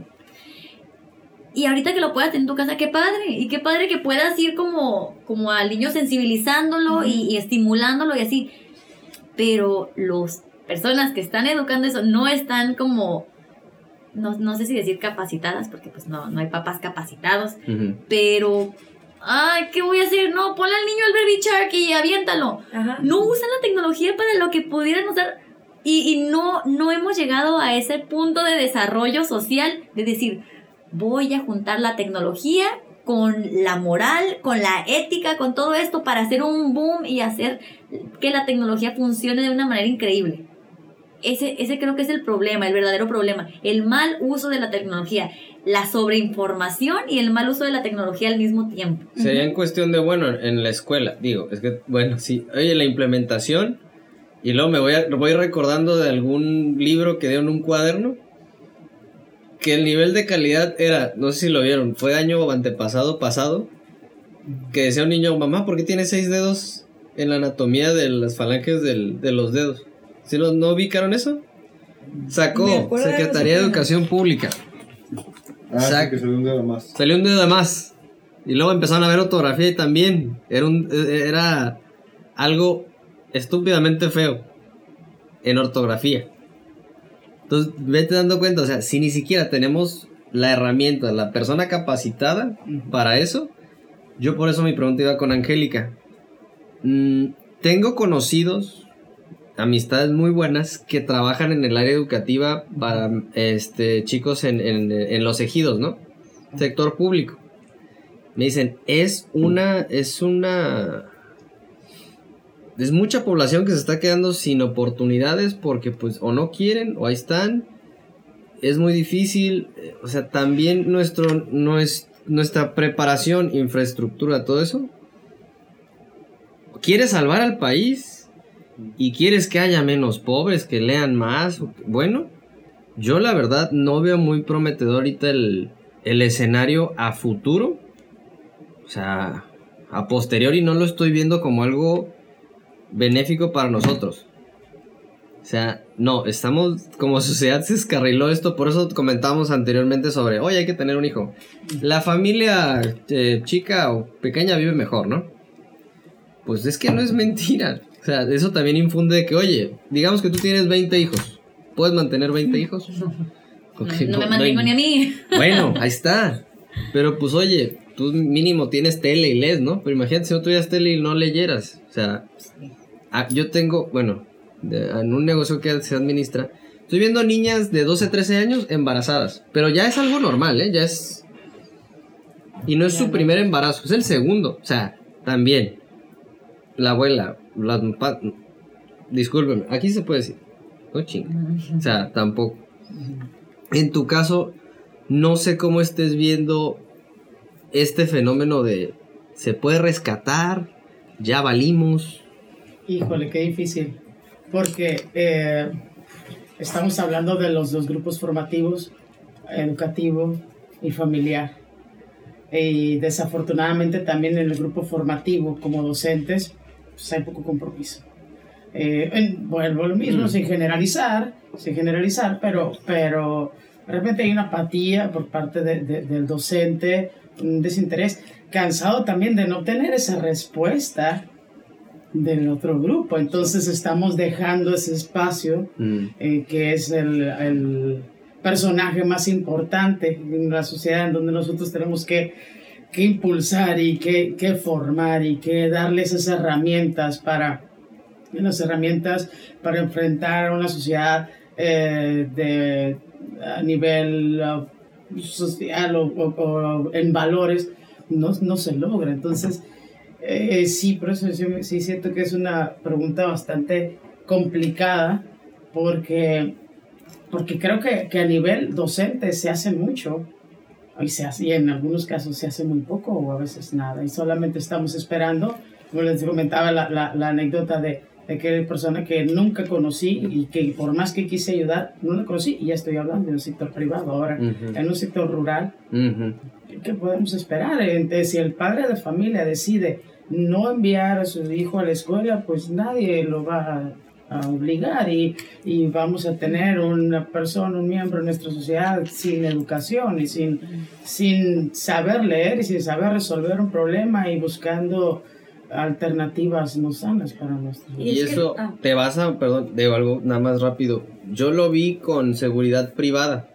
Y ahorita que lo puedas tener en tu casa, qué padre. Y qué padre que puedas ir como, como al niño sensibilizándolo y, y estimulándolo y así. Pero las personas que están educando eso no están como, no, no sé si decir capacitadas, porque pues no, no hay papás capacitados, pero, ay, ¿qué voy a hacer? No, ponle al niño el baby shark y aviéntalo. Ajá. No usan la tecnología para lo que pudieran usar. Y, y no, no hemos llegado a ese punto de desarrollo social de decir, voy a juntar la tecnología con la moral, con la ética, con todo esto para hacer un boom y hacer que la tecnología funcione de una manera increíble. Ese, ese creo que es el problema, el verdadero problema. El mal uso de la tecnología, la sobreinformación y el mal uso de la tecnología al mismo tiempo. Sería en cuestión de, bueno, en la escuela, digo, es que, bueno, sí, oye, la implementación, y luego me voy, a- voy recordando de algún libro que dio en un cuaderno, que el nivel de calidad era, no sé si lo vieron, fue año antepasado, pasado, que decía un niño, mamá, ¿por qué tiene seis dedos en la anatomía de las falanges del- de los dedos? ¿Sí no, no ubicaron eso? Sacó Secretaría de. Educación Pública. Ah, sí, que ve un dedo más. Salió un dedo de más. Y luego empezaron a ver ortografía y también. Era, un, era algo estúpidamente feo. En ortografía. Entonces, vete dando cuenta. O sea, si ni siquiera tenemos la herramienta, la persona capacitada para eso. Yo por eso mi pregunta iba con Angélica. Mm, tengo conocidos, amistades muy buenas, que trabajan en el área educativa para este, chicos en, en- en los ejidos, ¿no? Sector público. Me dicen, es una, es una... Es mucha población que se está quedando sin oportunidades porque pues o no quieren o ahí están. Es muy difícil. eh, O sea, también nuestro, no es, nuestra preparación, infraestructura, todo eso. ¿Quieres salvar al país? ¿Y quieres que haya menos pobres, que lean más? Bueno, yo la verdad no veo muy prometedor ahorita el, el escenario a futuro. O sea, a posteriori no lo estoy viendo como algo benéfico para nosotros. O sea, no, estamos como sociedad se escarriló esto, por eso comentamos anteriormente sobre, oye, hay que tener un hijo. La familia eh, chica o pequeña vive mejor, ¿no? Pues es que no es mentira. O sea, eso también infunde de que, oye, digamos que tú tienes 20 hijos. ¿Puedes mantener 20 hijos? (laughs) No, no me mantengo ni a mí. bueno, (laughs) ahí está. Pero pues oye, tú mínimo tienes tele y lees, ¿no? Pero imagínate si no tuvieras tele y no leyeras. O sea, yo tengo, bueno, de- en un negocio que se administra, estoy viendo niñas de 12, 13 años embarazadas. Pero ya es algo normal, ¿eh? Ya es... Y no es su primer embarazo, es el segundo. O sea, también. La abuela, las... Discúlpeme, aquí se puede decir. No chinga. O sea, tampoco. En tu caso, no sé cómo estés viendo este fenómeno de se puede rescatar, ya valimos. Híjole, qué difícil. Porque eh, estamos hablando de los dos grupos formativos, educativo y familiar. Y desafortunadamente también en el grupo formativo, como docentes, pues hay poco compromiso. Eh, en- vuelvo a lo mismo, Mm. sin generalizar, sin generalizar, pero, pero de repente hay una apatía por parte de- de- del docente, un desinterés, cansado también de no tener esa respuesta del otro grupo. Entonces estamos dejando ese espacio Mm. eh, que es el, el personaje más importante en la sociedad en donde nosotros tenemos que, que impulsar y que, que formar y que darles esas herramientas para las herramientas para enfrentar a una sociedad eh, de a nivel uh, social o, o- o en valores no, no se logra entonces eh, sí por eso yo sí siento que es una pregunta bastante complicada porque porque creo que, que a nivel docente se hace mucho y se hace y en algunos casos se hace muy poco o a veces nada y solamente estamos esperando como les comentaba la, la, la anécdota de, de que hay persona que nunca conocí y que por más que quise ayudar no la conocí y ya estoy hablando de un sector privado ahora Ujú. en un sector rural Ujú. ¿qué podemos esperar? Entonces, si el padre de familia decide no enviar a su hijo a la escuela, pues nadie lo va a, a obligar y, y vamos a tener una persona, un miembro de nuestra sociedad sin educación y sin, sin saber leer y sin saber resolver un problema y buscando alternativas no sanas para nuestra Y Y, es que- eso ah. te vas a, perdón, de algo nada más rápido. Yo lo vi con seguridad privada.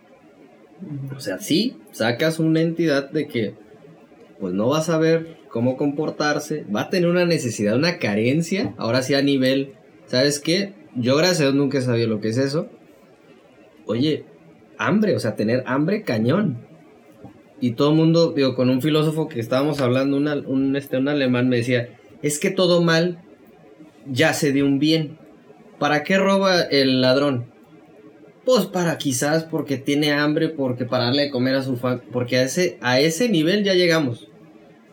O sea, sí, sacas una entidad de que pues no va a saber cómo comportarse, va a tener una necesidad, una carencia, ahora sí a nivel, ¿sabes qué? Yo gracias a Dios nunca he sabido lo que es eso. Oye, hambre, o sea, tener hambre cañón. Y todo el mundo, digo, con un filósofo que estábamos hablando, un, este, un alemán me decía, es que todo mal ya se de un bien. ¿Para qué roba el ladrón? Pues para quizás porque tiene hambre, porque para darle de comer a su familia, porque a ese, a ese nivel ya llegamos.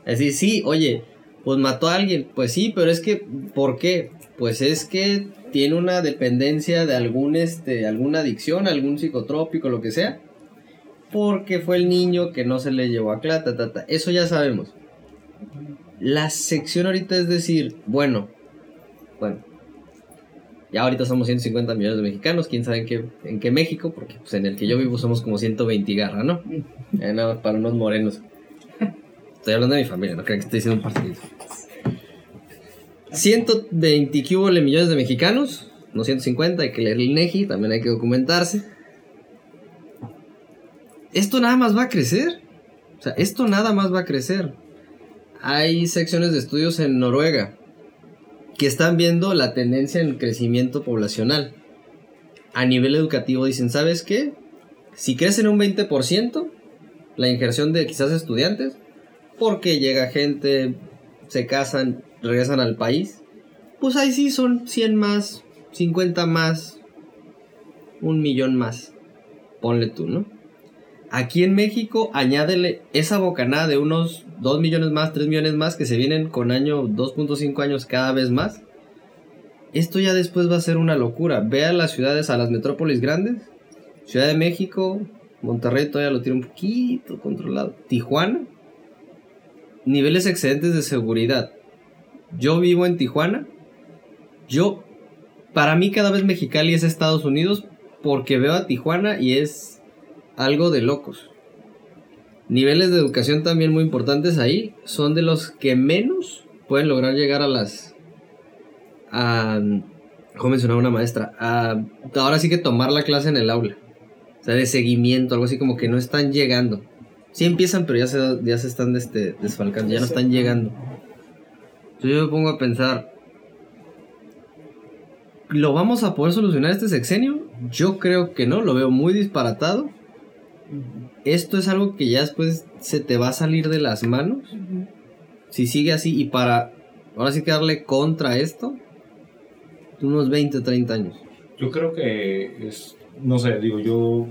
Es decir, sí, oye, pues mató a alguien, pues sí, pero es que, ¿por qué? Pues es que tiene una dependencia de algún, este, alguna adicción, algún psicotrópico, lo que sea. Porque fue el niño que no se le llevó a clata, ta, ta. Eso ya sabemos. La sección ahorita es decir, bueno, bueno, ya ahorita somos 150 millones de mexicanos, quién sabe en qué, en qué México, porque pues, en el que yo vivo somos como 120 garra, ¿no? Eh, nada más para unos morenos. Estoy hablando de mi familia, no crean que estoy diciendo un partido. 120 que hubo millones de mexicanos, no 150, hay que leer el INEGI, también hay que documentarse. Esto nada más va a crecer. O sea, esto nada más va a crecer. Hay secciones de estudios en Noruega que están viendo la tendencia en crecimiento poblacional. A nivel educativo dicen, ¿sabes qué? Si crecen un 20%, la injerción de quizás estudiantes, porque llega gente, se casan, regresan al país, pues ahí sí son 100 más, 50 más, un millón más. Ponle tú, ¿no? Aquí en México, añádele esa bocanada de unos 2 millones más, 3 millones más que se vienen con año 2.5 años cada vez más. Esto ya después va a ser una locura. Ve a las ciudades, a las metrópolis grandes. Ciudad de México, Monterrey todavía lo tiene un poquito controlado. Tijuana, niveles excedentes de seguridad. Yo vivo en Tijuana. Yo, para mí cada vez Mexicali es Estados Unidos porque veo a Tijuana y es algo de locos. Niveles de educación también muy importantes ahí. Son de los que menos pueden lograr llegar a las... A, ¿Cómo mencionaba una maestra? A, ahora sí que tomar la clase en el aula. O sea, de seguimiento, algo así como que no están llegando. Sí empiezan, pero ya se, ya se están este, desfalcando, ya no están llegando. Entonces yo me pongo a pensar, ¿lo vamos a poder solucionar este sexenio? Yo creo que no, lo veo muy disparatado. Esto es algo que ya después se te va a salir de las manos. Si sigue así y para ahora sí que darle contra esto, unos 20 o 30 años. Yo creo que es, no sé, digo, yo,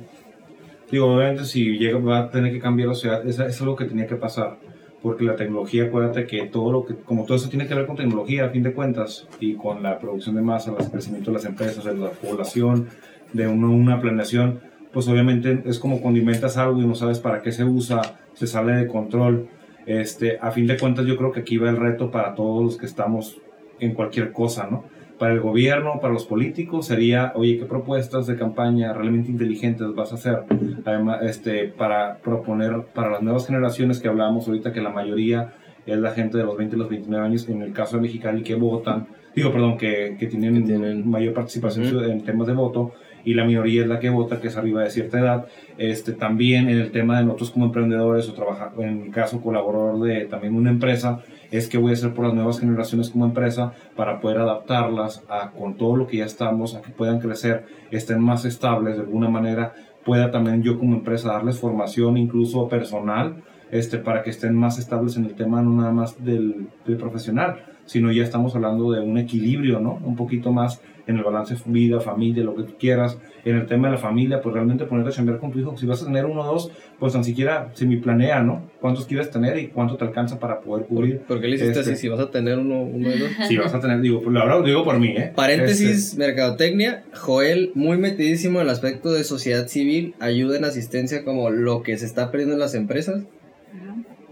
digo, obviamente si llega, va a tener que cambiar la ciudad, es, es algo que tenía que pasar, porque la tecnología, acuérdate que todo lo que, como todo eso tiene que ver con tecnología a fin de cuentas, y con la producción de masa, el crecimiento de las empresas, de la población, de una, una planeación, pues obviamente es como cuando inventas algo y no sabes para qué se usa, se sale de control. Este, a fin de cuentas yo creo que aquí va el reto para todos los que estamos en cualquier cosa, ¿no? Para el gobierno, para los políticos sería, oye, ¿qué propuestas de campaña realmente inteligentes vas a hacer? Además, este, para proponer para las nuevas generaciones que hablábamos ahorita que la mayoría es la gente de los 20 y los 29 años, en el caso de Mexicali, que votan, digo, perdón, que, que tienen, Que tienen- mayor participación Ujú. en temas de voto, y la minoría es la que vota, que es arriba de cierta edad. Este, también en el tema de nosotros como emprendedores o trabajar, en mi caso, colaborador de también una empresa, es que voy a hacer por las nuevas generaciones como empresa para poder adaptarlas a, con todo lo que ya estamos, a que puedan crecer, estén más estables de alguna manera, pueda también yo como empresa darles formación incluso personal, este, para que estén más estables en el tema no nada más del, del profesional, sino ya estamos hablando de un equilibrio, ¿no? Un poquito más en el balance vida, familia, lo que tú quieras. En el tema de la familia, pues realmente ponerte a chambear con tu hijo. Si vas a tener uno o dos, pues tan siquiera se mi planea, ¿no? ¿Cuántos quieres tener y cuánto te alcanza para poder cubrir? ¿Por qué le hiciste Este, así? Si vas a tener uno, uno de dos. (laughs) Si vas a tener, digo, pues, la verdad lo digo por mí, ¿eh? Paréntesis, mercadotecnia. Joel, muy metidísimo en el aspecto de sociedad civil, ayuda en asistencia como lo que se está perdiendo en las empresas.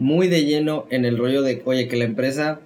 Muy de lleno en el rollo de, oye, que la empresa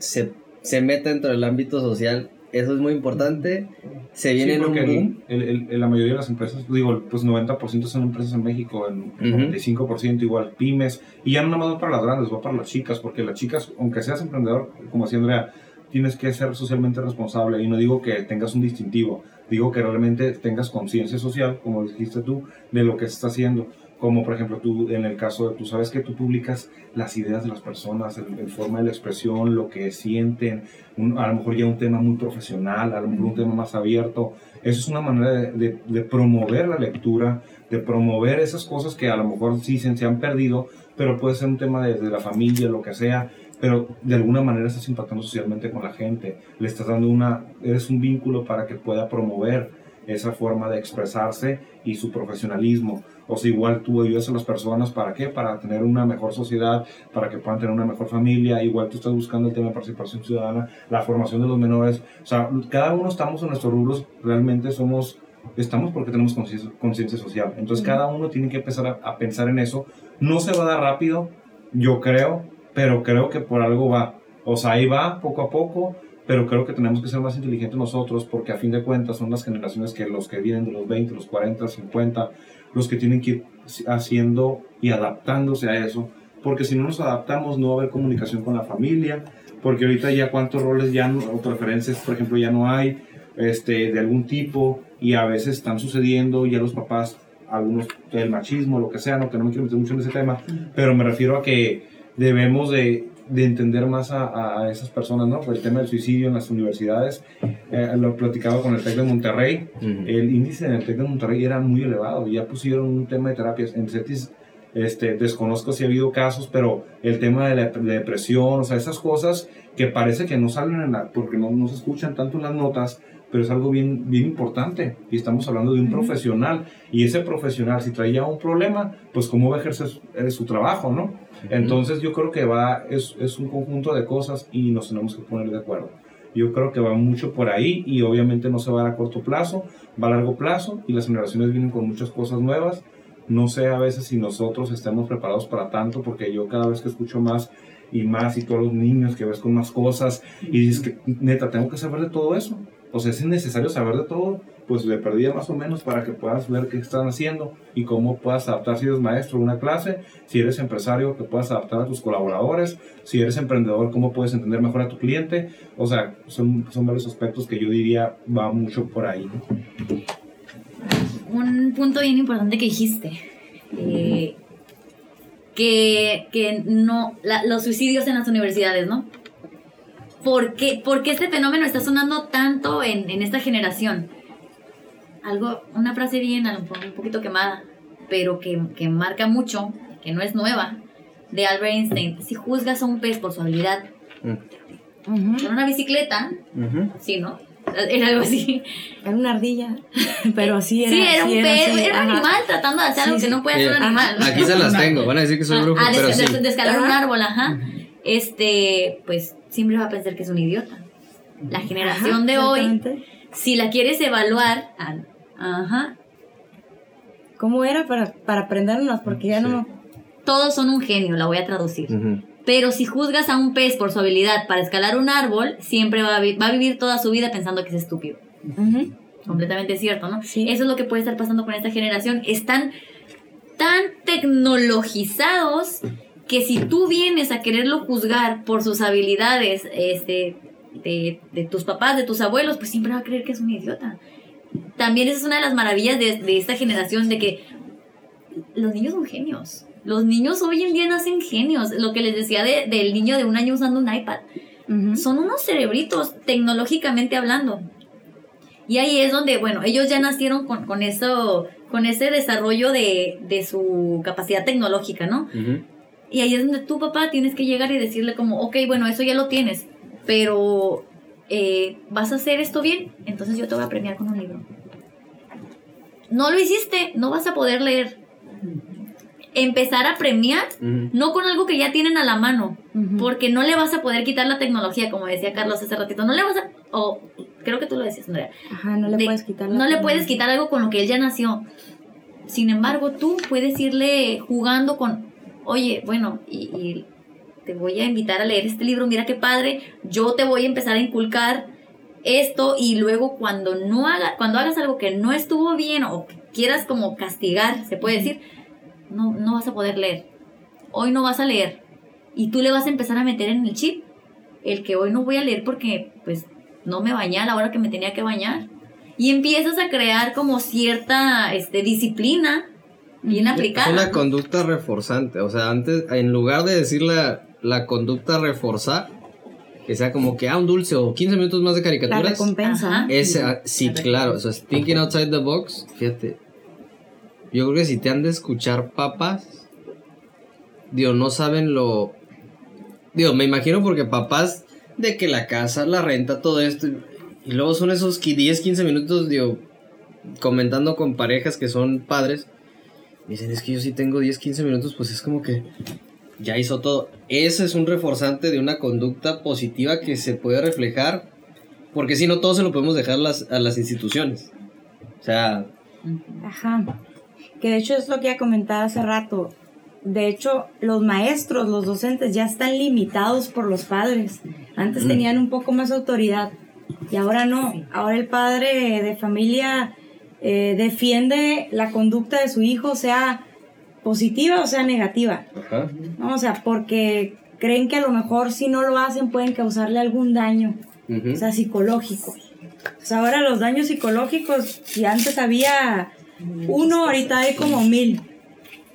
se, se meta dentro del ámbito social. Eso es muy importante. Se viene Sí, en un boom. el- el- el- la mayoría de las empresas, digo, pues 90% son empresas en México, el Ujú. 95% igual pymes, y ya no nada más va para las grandes, va para las chicas, porque las chicas, aunque seas emprendedor, como decía Andrea, tienes que ser socialmente responsable, y no digo que tengas un distintivo, digo que realmente tengas conciencia social, como dijiste tú, de lo que se está haciendo. Como por ejemplo tú, en el caso de, tú sabes que tú publicas las ideas de las personas, el forma de la expresión, lo que sienten, un- a lo mejor ya un tema muy profesional, a lo mejor un tema más abierto. Eso es una manera de, de- de promover la lectura, de promover esas cosas que a lo mejor sí se, se han perdido, pero puede ser un tema desde la familia, lo que sea, pero de alguna manera estás impactando socialmente con la gente, le estás dando una, eres un vínculo para que pueda promover esa forma de expresarse y su profesionalismo. O sea, igual tú ayudas a las personas, ¿para qué? Para tener una mejor sociedad, para que puedan tener una mejor familia. Igual tú estás buscando el tema de participación ciudadana, la formación de los menores. O sea, cada uno estamos en nuestros rubros, realmente somos, estamos porque tenemos conciencia conciencia social. Entonces, cada uno tiene que empezar a, a pensar en eso. No se va a dar rápido, yo creo, pero creo que por algo va. O sea, ahí va, poco a poco, pero creo que tenemos que ser más inteligentes nosotros porque a fin de cuentas son las generaciones que los que vienen de los 20, los 40, 50, los que tienen que ir haciendo y adaptándose a eso, porque si no nos adaptamos no va a haber comunicación con la familia, porque ahorita ya cuántos roles ya no- o preferencias, por ejemplo, ya no hay este, de algún tipo y a veces están sucediendo ya los papás, algunos del machismo, lo que sea, no que no quiero meter mucho en ese tema, pero me refiero a que debemos de, de entender más a, a esas personas, ¿no? Por el tema del suicidio en las universidades, eh, lo platicaba con el TEC de Monterrey, el índice en el TEC de Monterrey era muy elevado, ya pusieron un tema de terapias, en CETIS este, desconozco si ha habido casos, pero el tema de la de depresión, o sea, esas cosas que parece que no salen en la, porque no, no se escuchan tanto en las notas, pero es algo bien, bien importante y estamos hablando de un profesional y ese profesional si traía un problema, pues cómo va a ejercer su, eh, su trabajo, ¿no? Entonces yo creo que va, es, es un conjunto de cosas y nos tenemos que poner de acuerdo. Yo creo que va mucho por ahí y obviamente no se va a dar a corto plazo, va a largo plazo y las generaciones vienen con muchas cosas nuevas. No sé a veces si nosotros estemos preparados para tanto porque yo cada vez que escucho más y más y todos los niños que ves con más cosas y dices que neta tengo que saber de todo eso. Sea, es necesario saber de todo, pues le perdía más o menos para que puedas ver qué están haciendo y cómo puedas adaptar si eres maestro de una clase, si eres empresario, que puedas adaptar a tus colaboradores, si eres emprendedor, cómo puedes entender mejor a tu cliente. O sea, son, son varios aspectos que yo diría va mucho por ahí. un punto bien importante que dijiste. eh, que, que no. la- los suicidios en las universidades, ¿no? ¿Por qué, por qué este fenómeno está sonando tanto en, en esta generación? Algo, una frase bien, a lo mejor un poquito quemada, pero que, que marca mucho, que no es nueva, de Albert Einstein. Si juzgas a un pez por su habilidad con una bicicleta, sí, ¿no? Era algo así. Era una ardilla, pero sí era. sí, era un pez, era un ajá. animal tratando de hacer algo Sí, que no puede hacer un animal. Aquí se las tengo, van a decir que soy Ah, brujo, ah, de, pero de- sí. de escalar un árbol, ajá. Este, pues siempre va a pensar que es un idiota. La generación Ajá, de hoy, si la quieres evaluar, ah, ajá, ¿Cómo era para, para aprendernos? Porque ya no. todos son un genio, la voy a traducir. Pero si juzgas a un pez por su habilidad para escalar un árbol, siempre va a, vi- va a vivir toda su vida pensando que es estúpido. Completamente cierto, ¿no? Sí. Eso es lo que puede estar pasando con esta generación. Están tan tecnologizados que si tú vienes a quererlo juzgar por sus habilidades este, de, de tus papás, de tus abuelos, pues siempre va a creer que es un idiota. También esa es una de las maravillas de, de esta generación, de que los niños son genios. Los niños hoy en día nacen genios. Lo que les decía de- del niño de un año usando un iPad. Son unos cerebritos tecnológicamente hablando. Y ahí es donde, bueno, ellos ya nacieron con, con eso, con ese desarrollo de, de su capacidad tecnológica, ¿no? Ujú. Y ahí es donde tu papá tienes que llegar y decirle como, ok, bueno, eso ya lo tienes, pero eh, vas a hacer esto bien, entonces yo te voy a premiar con un libro. No lo hiciste, no vas a poder leer. Empezar a premiar, no con algo que ya tienen a la mano, porque no le vas a poder quitar la tecnología, como decía Carlos hace ratito. No le vas a, o creo que tú lo decías, Andrea. Ajá, no le de- puedes quitar la No le puedes quitar algo con lo que él ya nació. Sin embargo, tú puedes irle jugando con, oye, bueno, y, y te voy a invitar a leer este libro, mira qué padre, yo te voy a empezar a inculcar esto y luego cuando no haga, cuando hagas algo que no estuvo bien o que quieras como castigar, se puede decir, no, no vas a poder leer. Hoy no vas a leer. Y tú le vas a empezar a meter en el chip el que hoy no voy a leer porque pues no me bañé a la hora que me tenía que bañar. Y empiezas a crear como cierta este, disciplina bien Es aplicada. una conducta reforzante. O sea, antes, en lugar de decir la, la conducta reforzar, que sea como que, ah, un dulce o 15 minutos más de La caricaturas. recompensa. Ajá. Ese, ah, sí, claro. O sea, thinking outside the box, fíjate. Yo creo que si te han de escuchar papás, digo, no saben lo. Digo, me imagino porque papás de que la casa, la renta, todo esto. Y, luego son esos qui- 10, 15 minutos, digo, comentando con parejas que son padres. Me dicen, es que yo sí tengo 10, 15 minutos, pues es como que ya hizo todo. Ese es un reforzante de una conducta positiva que se puede reflejar porque si no, todo se lo podemos dejar las, a las instituciones. O sea, Ajá. Que de hecho es lo que ya comentaba hace rato. De hecho, los maestros, los docentes ya están limitados por los padres. Antes Mm. tenían un poco más autoridad y ahora no. Ahora el padre de familia eh, defiende la conducta de su hijo, sea positiva o sea negativa. ajá. ¿no? O sea, porque creen que a lo mejor si no lo hacen pueden causarle algún daño, o sea, psicológico. O sea, ahora los daños psicológicos, si antes había uno, ahorita hay como mil.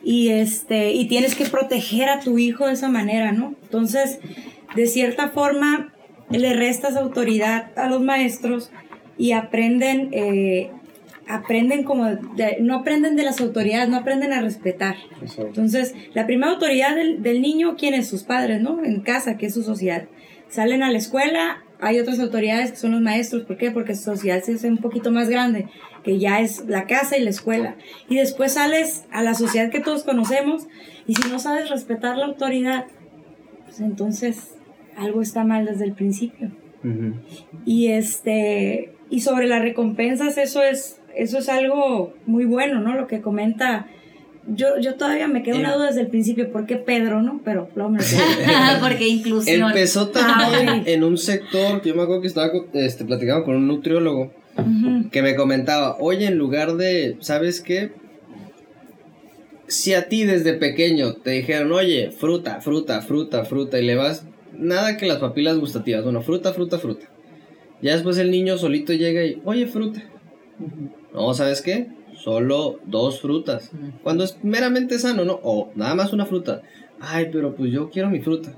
Y este, y tienes que proteger a tu hijo de esa manera, ¿no? Entonces, de cierta forma, le restas autoridad a los maestros y aprenden, eh, aprenden como, de- no aprenden de las autoridades, no aprenden a respetar. Entonces, la primera autoridad del, del niño, ¿quién es? Sus padres, ¿no? En casa, que es su sociedad. Salen a la escuela, hay otras autoridades que son los maestros. ¿Por qué? Porque su sociedad se hace un poquito más grande, que ya es la casa y la escuela. Y después sales a la sociedad que todos conocemos, y si no sabes respetar la autoridad, pues entonces algo está mal desde el principio. Y este y sobre las recompensas eso es eso es algo muy bueno, ¿no? Lo que comenta yo, yo todavía me quedo una Eh. duda desde el principio, ¿por qué Pedro, no? Pero luego me lo (laughs) Porque inclusión. Empezó Ah, también en un sector que yo me acuerdo que estaba este, platicando con un nutriólogo que me comentaba, oye, en lugar de, ¿sabes qué? Si a ti desde pequeño te dijeron, oye, fruta, fruta, fruta, fruta, y le vas, nada que las papilas gustativas, bueno, fruta, fruta, fruta. Ya después el niño solito llega y, oye, fruta. No, ¿sabes qué? Solo dos frutas. Cuando es meramente sano, ¿no? O nada más una fruta. Ay, pero pues yo quiero mi fruta.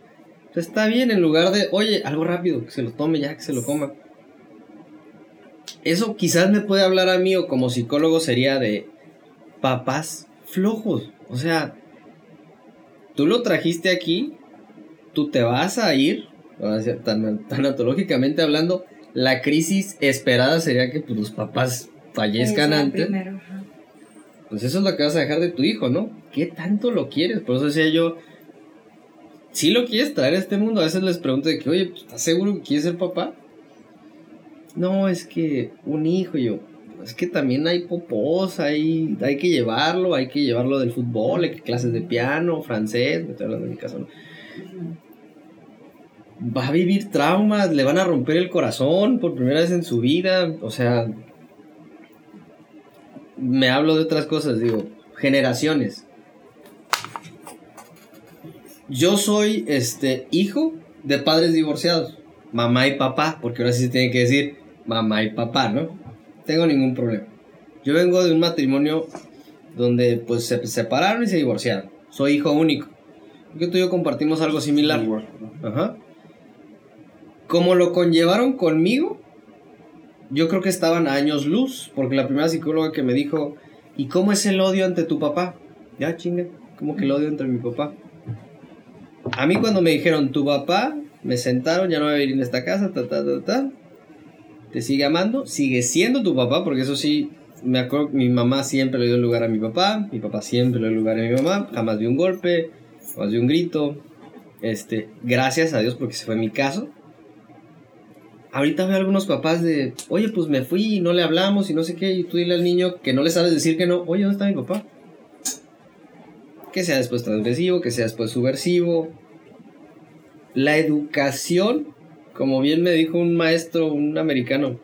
Pues está bien, en lugar de, oye, algo rápido, que se lo tome ya, que se lo coma. Eso quizás me puede hablar a mí o como psicólogo sería de papás flojos. O sea, tú lo trajiste aquí, tú te vas a ir, sea, tan, tanatológicamente hablando, la crisis esperada sería que pues, los papás fallezcan antes. primero. Pues eso es lo que vas a dejar de tu hijo, ¿no? ¿Qué tanto lo quieres? Por eso decía yo, si lo quieres traer a este mundo, a veces les pregunto de que, oye, pues, ¿estás seguro que quieres ser papá? No, es que un hijo, yo, es que también hay popós, hay, hay que llevarlo, hay que llevarlo del fútbol, hay que clases de piano, francés, me estoy hablando de mi caso, ¿no? Va a vivir traumas, le van a romper el corazón por primera vez en su vida, o sea, me hablo de otras cosas, digo, generaciones. yo soy este hijo de padres divorciados, mamá y papá, porque ahora sí se tiene que decir mamá y papá, ¿no? Tengo ningún problema. Yo vengo de un matrimonio donde pues se separaron y se divorciaron. Soy hijo único. Porque tú y yo compartimos algo similar. Ajá. Como lo conllevaron conmigo, yo creo que estaban a años luz, porque la primera psicóloga que me dijo, ¿y cómo es el odio ante tu papá? Ya, chinga, ¿cómo que el odio entre mi papá? A mí cuando me dijeron, tu papá, me sentaron, ya no voy a vivir en esta casa, ta, ta, ta, ta, te sigue amando, sigue siendo tu papá, porque eso sí, me acuerdo mi mamá siempre le dio lugar a mi papá, mi papá siempre le dio lugar a mi mamá, jamás dio un golpe, jamás dio un grito, este, gracias a Dios porque ese fue mi caso, ahorita veo algunos papás de, oye, pues me fui y no le hablamos y no sé qué, y tú dile al niño que no le sabes decir que no, oye, ¿dónde está mi papá? Que sea después transgresivo, que sea después subversivo. La educación, como bien me dijo un maestro, un americano,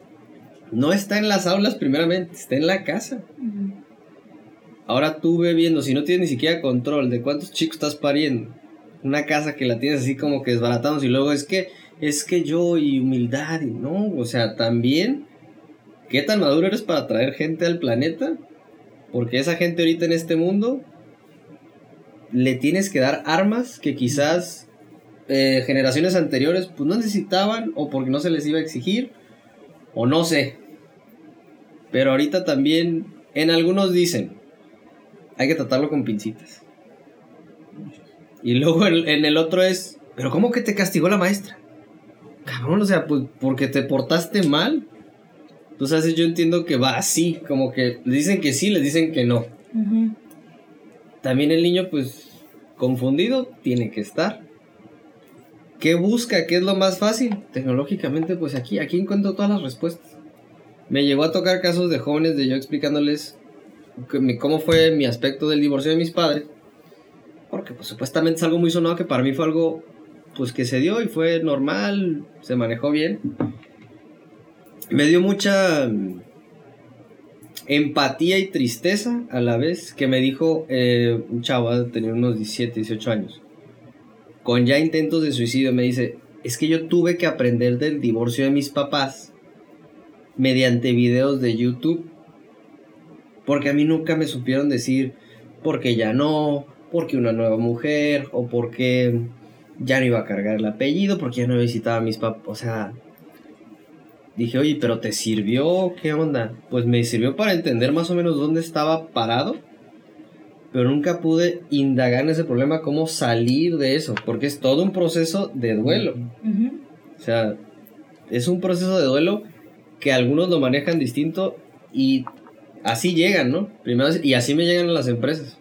no está en las aulas primeramente, está en la casa. Ahora tú ve viendo, si no tienes ni siquiera control de cuántos chicos estás pariendo, una casa que la tienes así como que desbaratamos y luego es que es que yo y humildad y no, o sea, también, ¿qué tan maduro eres para traer gente al planeta? Porque esa gente ahorita en este mundo le tienes que dar armas que quizás eh, generaciones anteriores pues no necesitaban o porque no se les iba a exigir o no sé. Pero ahorita también en algunos dicen, hay que tratarlo con pincitas. Y luego en el otro es, pero ¿cómo que te castigó la maestra? Cabrón, o sea, pues porque te portaste mal. Entonces yo entiendo que va así, como que le dicen que sí, les dicen que no. También el niño, pues, confundido, tiene que estar. ¿Qué busca? ¿Qué es lo más fácil? Tecnológicamente, pues aquí, aquí encuentro todas las respuestas. Me llegó a tocar casos de jóvenes de yo explicándoles cómo fue mi aspecto del divorcio de mis padres. Porque pues supuestamente es algo muy sonado que para mí fue algo pues que se dio y fue normal, se manejó bien. Me dio mucha mm, empatía y tristeza a la vez que me dijo eh, un chavo, tenía unos 17, 18 años, con ya intentos de suicidio, me dice, es que yo tuve que aprender del divorcio de mis papás mediante videos de YouTube, porque a mí nunca me supieron decir, porque ya no, porque una nueva mujer, o porque ya no iba a cargar el apellido porque ya no visitaba a mis papás. O sea, dije, oye, pero ¿te sirvió? ¿Qué onda? Pues me sirvió para entender más o menos dónde estaba parado, pero nunca pude indagar en ese problema, cómo salir de eso, porque es todo un proceso de duelo. O sea, es un proceso de duelo que algunos lo manejan distinto y así llegan, ¿no? Primero, y así me llegan a las empresas.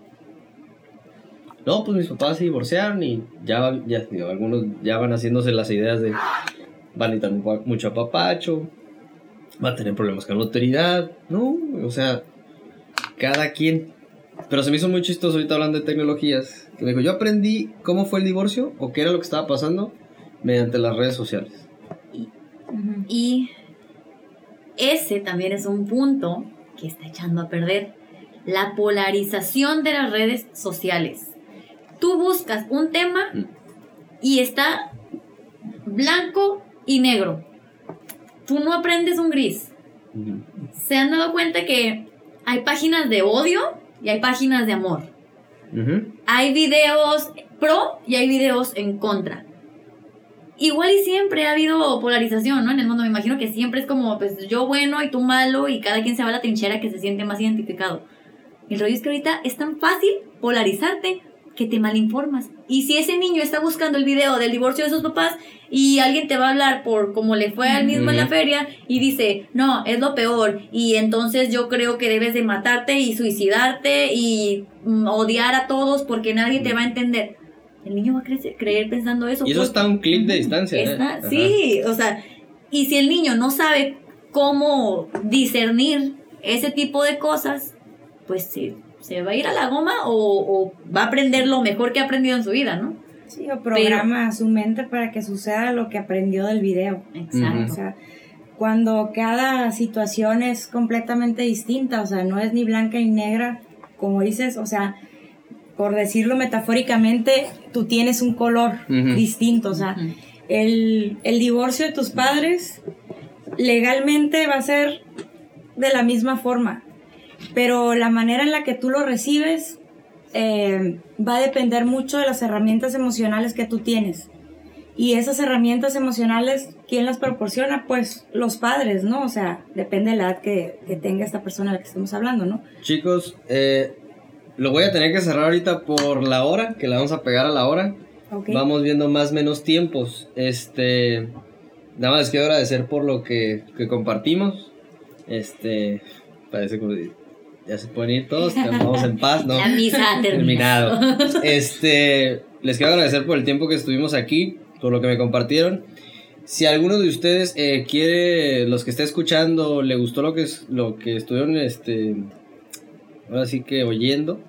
No, pues mis papás se divorciaron y ya, ya algunos ya van haciéndose las ideas de van a necesitar mucho apapacho, va a tener problemas con la autoridad, no, o sea, cada quien. Pero se me hizo muy chistoso ahorita hablando de tecnologías, que me dijo, yo aprendí cómo fue el divorcio o qué era lo que estaba pasando mediante las redes sociales. Y ese también es un punto que está echando a perder la polarización de las redes sociales tú buscas un tema y está blanco y negro. Tú no aprendes un gris. Se han dado cuenta que hay páginas de odio y hay páginas de amor. Hay videos pro y hay videos en contra. Igual y siempre ha habido polarización, ¿no? En el mundo me imagino que siempre es como, pues yo bueno y tú malo y cada quien se va a la trinchera que se siente más identificado. El rollo es que ahorita es tan fácil polarizarte que te malinformas. Y si ese niño está buscando el video del divorcio de sus papás y alguien te va a hablar por cómo le fue al mismo en la feria y dice, no, es lo peor y entonces yo creo que debes de matarte y suicidarte y mm, odiar a todos porque nadie te va a entender. El niño va a crecer, creer pensando eso. Y eso está a un clic de distancia. ¿eh? sí, o sea, y si el niño no sabe cómo discernir ese tipo de cosas, pues sí, se va a ir a la goma o, va a aprender lo mejor que ha aprendido en su vida, ¿no? Sí, o programa su mente para que suceda lo que aprendió del video. Exacto. O sea, cuando cada situación es completamente distinta, o sea, no es ni blanca ni negra, como dices, o sea, por decirlo metafóricamente, tú tienes un color distinto. O sea, el, el divorcio de tus padres legalmente va a ser de la misma forma, pero la manera en la que tú lo recibes eh, va a depender mucho de las herramientas emocionales que tú tienes. Y esas herramientas emocionales, ¿quién las proporciona? Pues los padres, ¿no? O sea, depende de la edad que, que tenga esta persona de la que estamos hablando, ¿no? Chicos, eh, lo voy a tener que cerrar ahorita por la hora, que la vamos a pegar a la hora. Ok. Vamos viendo más menos tiempos. Este, nada más les quiero agradecer por lo que, que compartimos. Este, parece como ya se pueden ir todos, vamos en paz, ¿no? (laughs) La misa ha terminado. terminado. (laughs) Este, les quiero agradecer por el tiempo que estuvimos aquí, por lo que me compartieron. Si alguno de ustedes eh, quiere, los que está escuchando, le gustó lo que, lo que estuvieron, este, ahora sí que oyendo,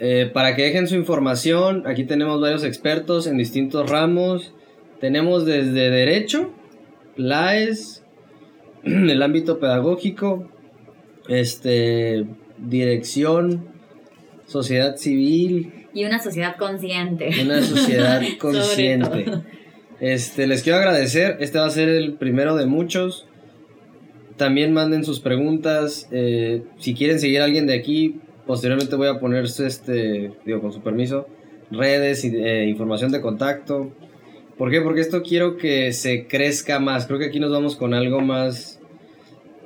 eh, para que dejen su información, aquí tenemos varios expertos en distintos ramos. Tenemos desde Derecho, LAES, (clears throat) el ámbito pedagógico, este, Dirección, Sociedad Civil, Y una sociedad consciente. una sociedad (laughs) consciente. Este, les quiero agradecer. Este va a ser el primero de muchos. También manden sus preguntas. eh, si quieren seguir a alguien de aquí, posteriormente voy a poner este, digo, con su permiso, redes eh, información de contacto. ¿Por qué? Porque esto quiero que se crezca más. Creo que aquí nos vamos con algo más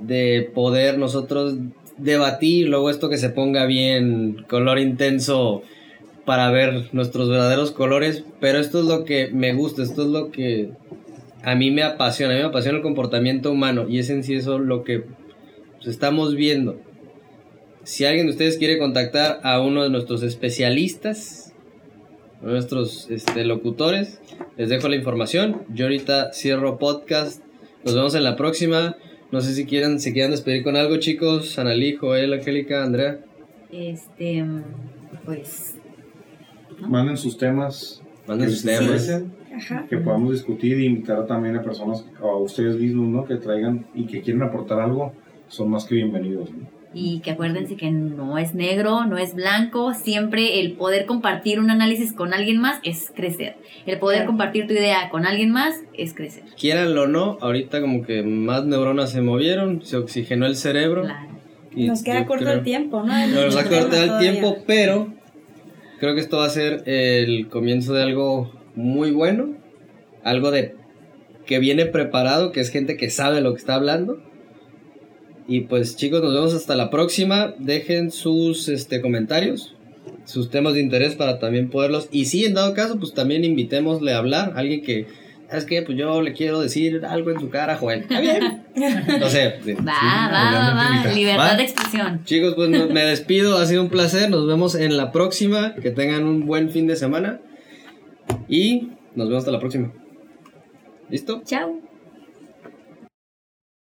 de poder nosotros debatir, luego esto que se ponga bien, color intenso para ver nuestros verdaderos colores, pero esto es lo que me gusta, esto es lo que a mí me apasiona, a mí me apasiona el comportamiento humano y es en sí eso lo que pues, estamos viendo. Si alguien de ustedes quiere contactar a uno de nuestros especialistas, nuestros este, locutores, les dejo la información. Yo ahorita cierro podcast. Nos vemos en la próxima. No sé si quieren, si quieran despedir con algo, chicos. Analí, Joel, Angélica, Andrea. Este, pues, Manden sus temas. Manden sus temas. Ajá. Que podamos discutir e invitar también a personas, o a ustedes mismos, ¿no? Que traigan y que quieren aportar algo, son más que bienvenidos. ¿no? Y que acuérdense que no es negro, no es blanco, siempre el poder compartir un análisis con alguien más es crecer. El poder Claro. compartir tu idea con alguien más es crecer. Quieranlo o no, ahorita como que más neuronas se movieron, se oxigenó el cerebro. Claro. y Nos queda corto creo- el tiempo, ¿no? Nos va a cortar el tiempo, pero creo que esto va a ser el comienzo de algo muy bueno, algo de que viene preparado, que es gente que sabe lo que está hablando. Y pues chicos, nos vemos hasta la próxima. Dejen sus este, comentarios, sus temas de interés para también poderlos. Y si en dado caso, pues también invitémosle a hablar. Alguien que, ¿sabes qué? Pues yo le quiero decir algo en su cara, Joel. Está bien. (laughs) No sé. sí. Va, va, va, va. Libertad Va. de expresión. Chicos, pues no- me despido, ha sido un placer, nos vemos en la próxima, que tengan un buen fin de semana y nos vemos hasta la próxima. ¿Listo? Chao.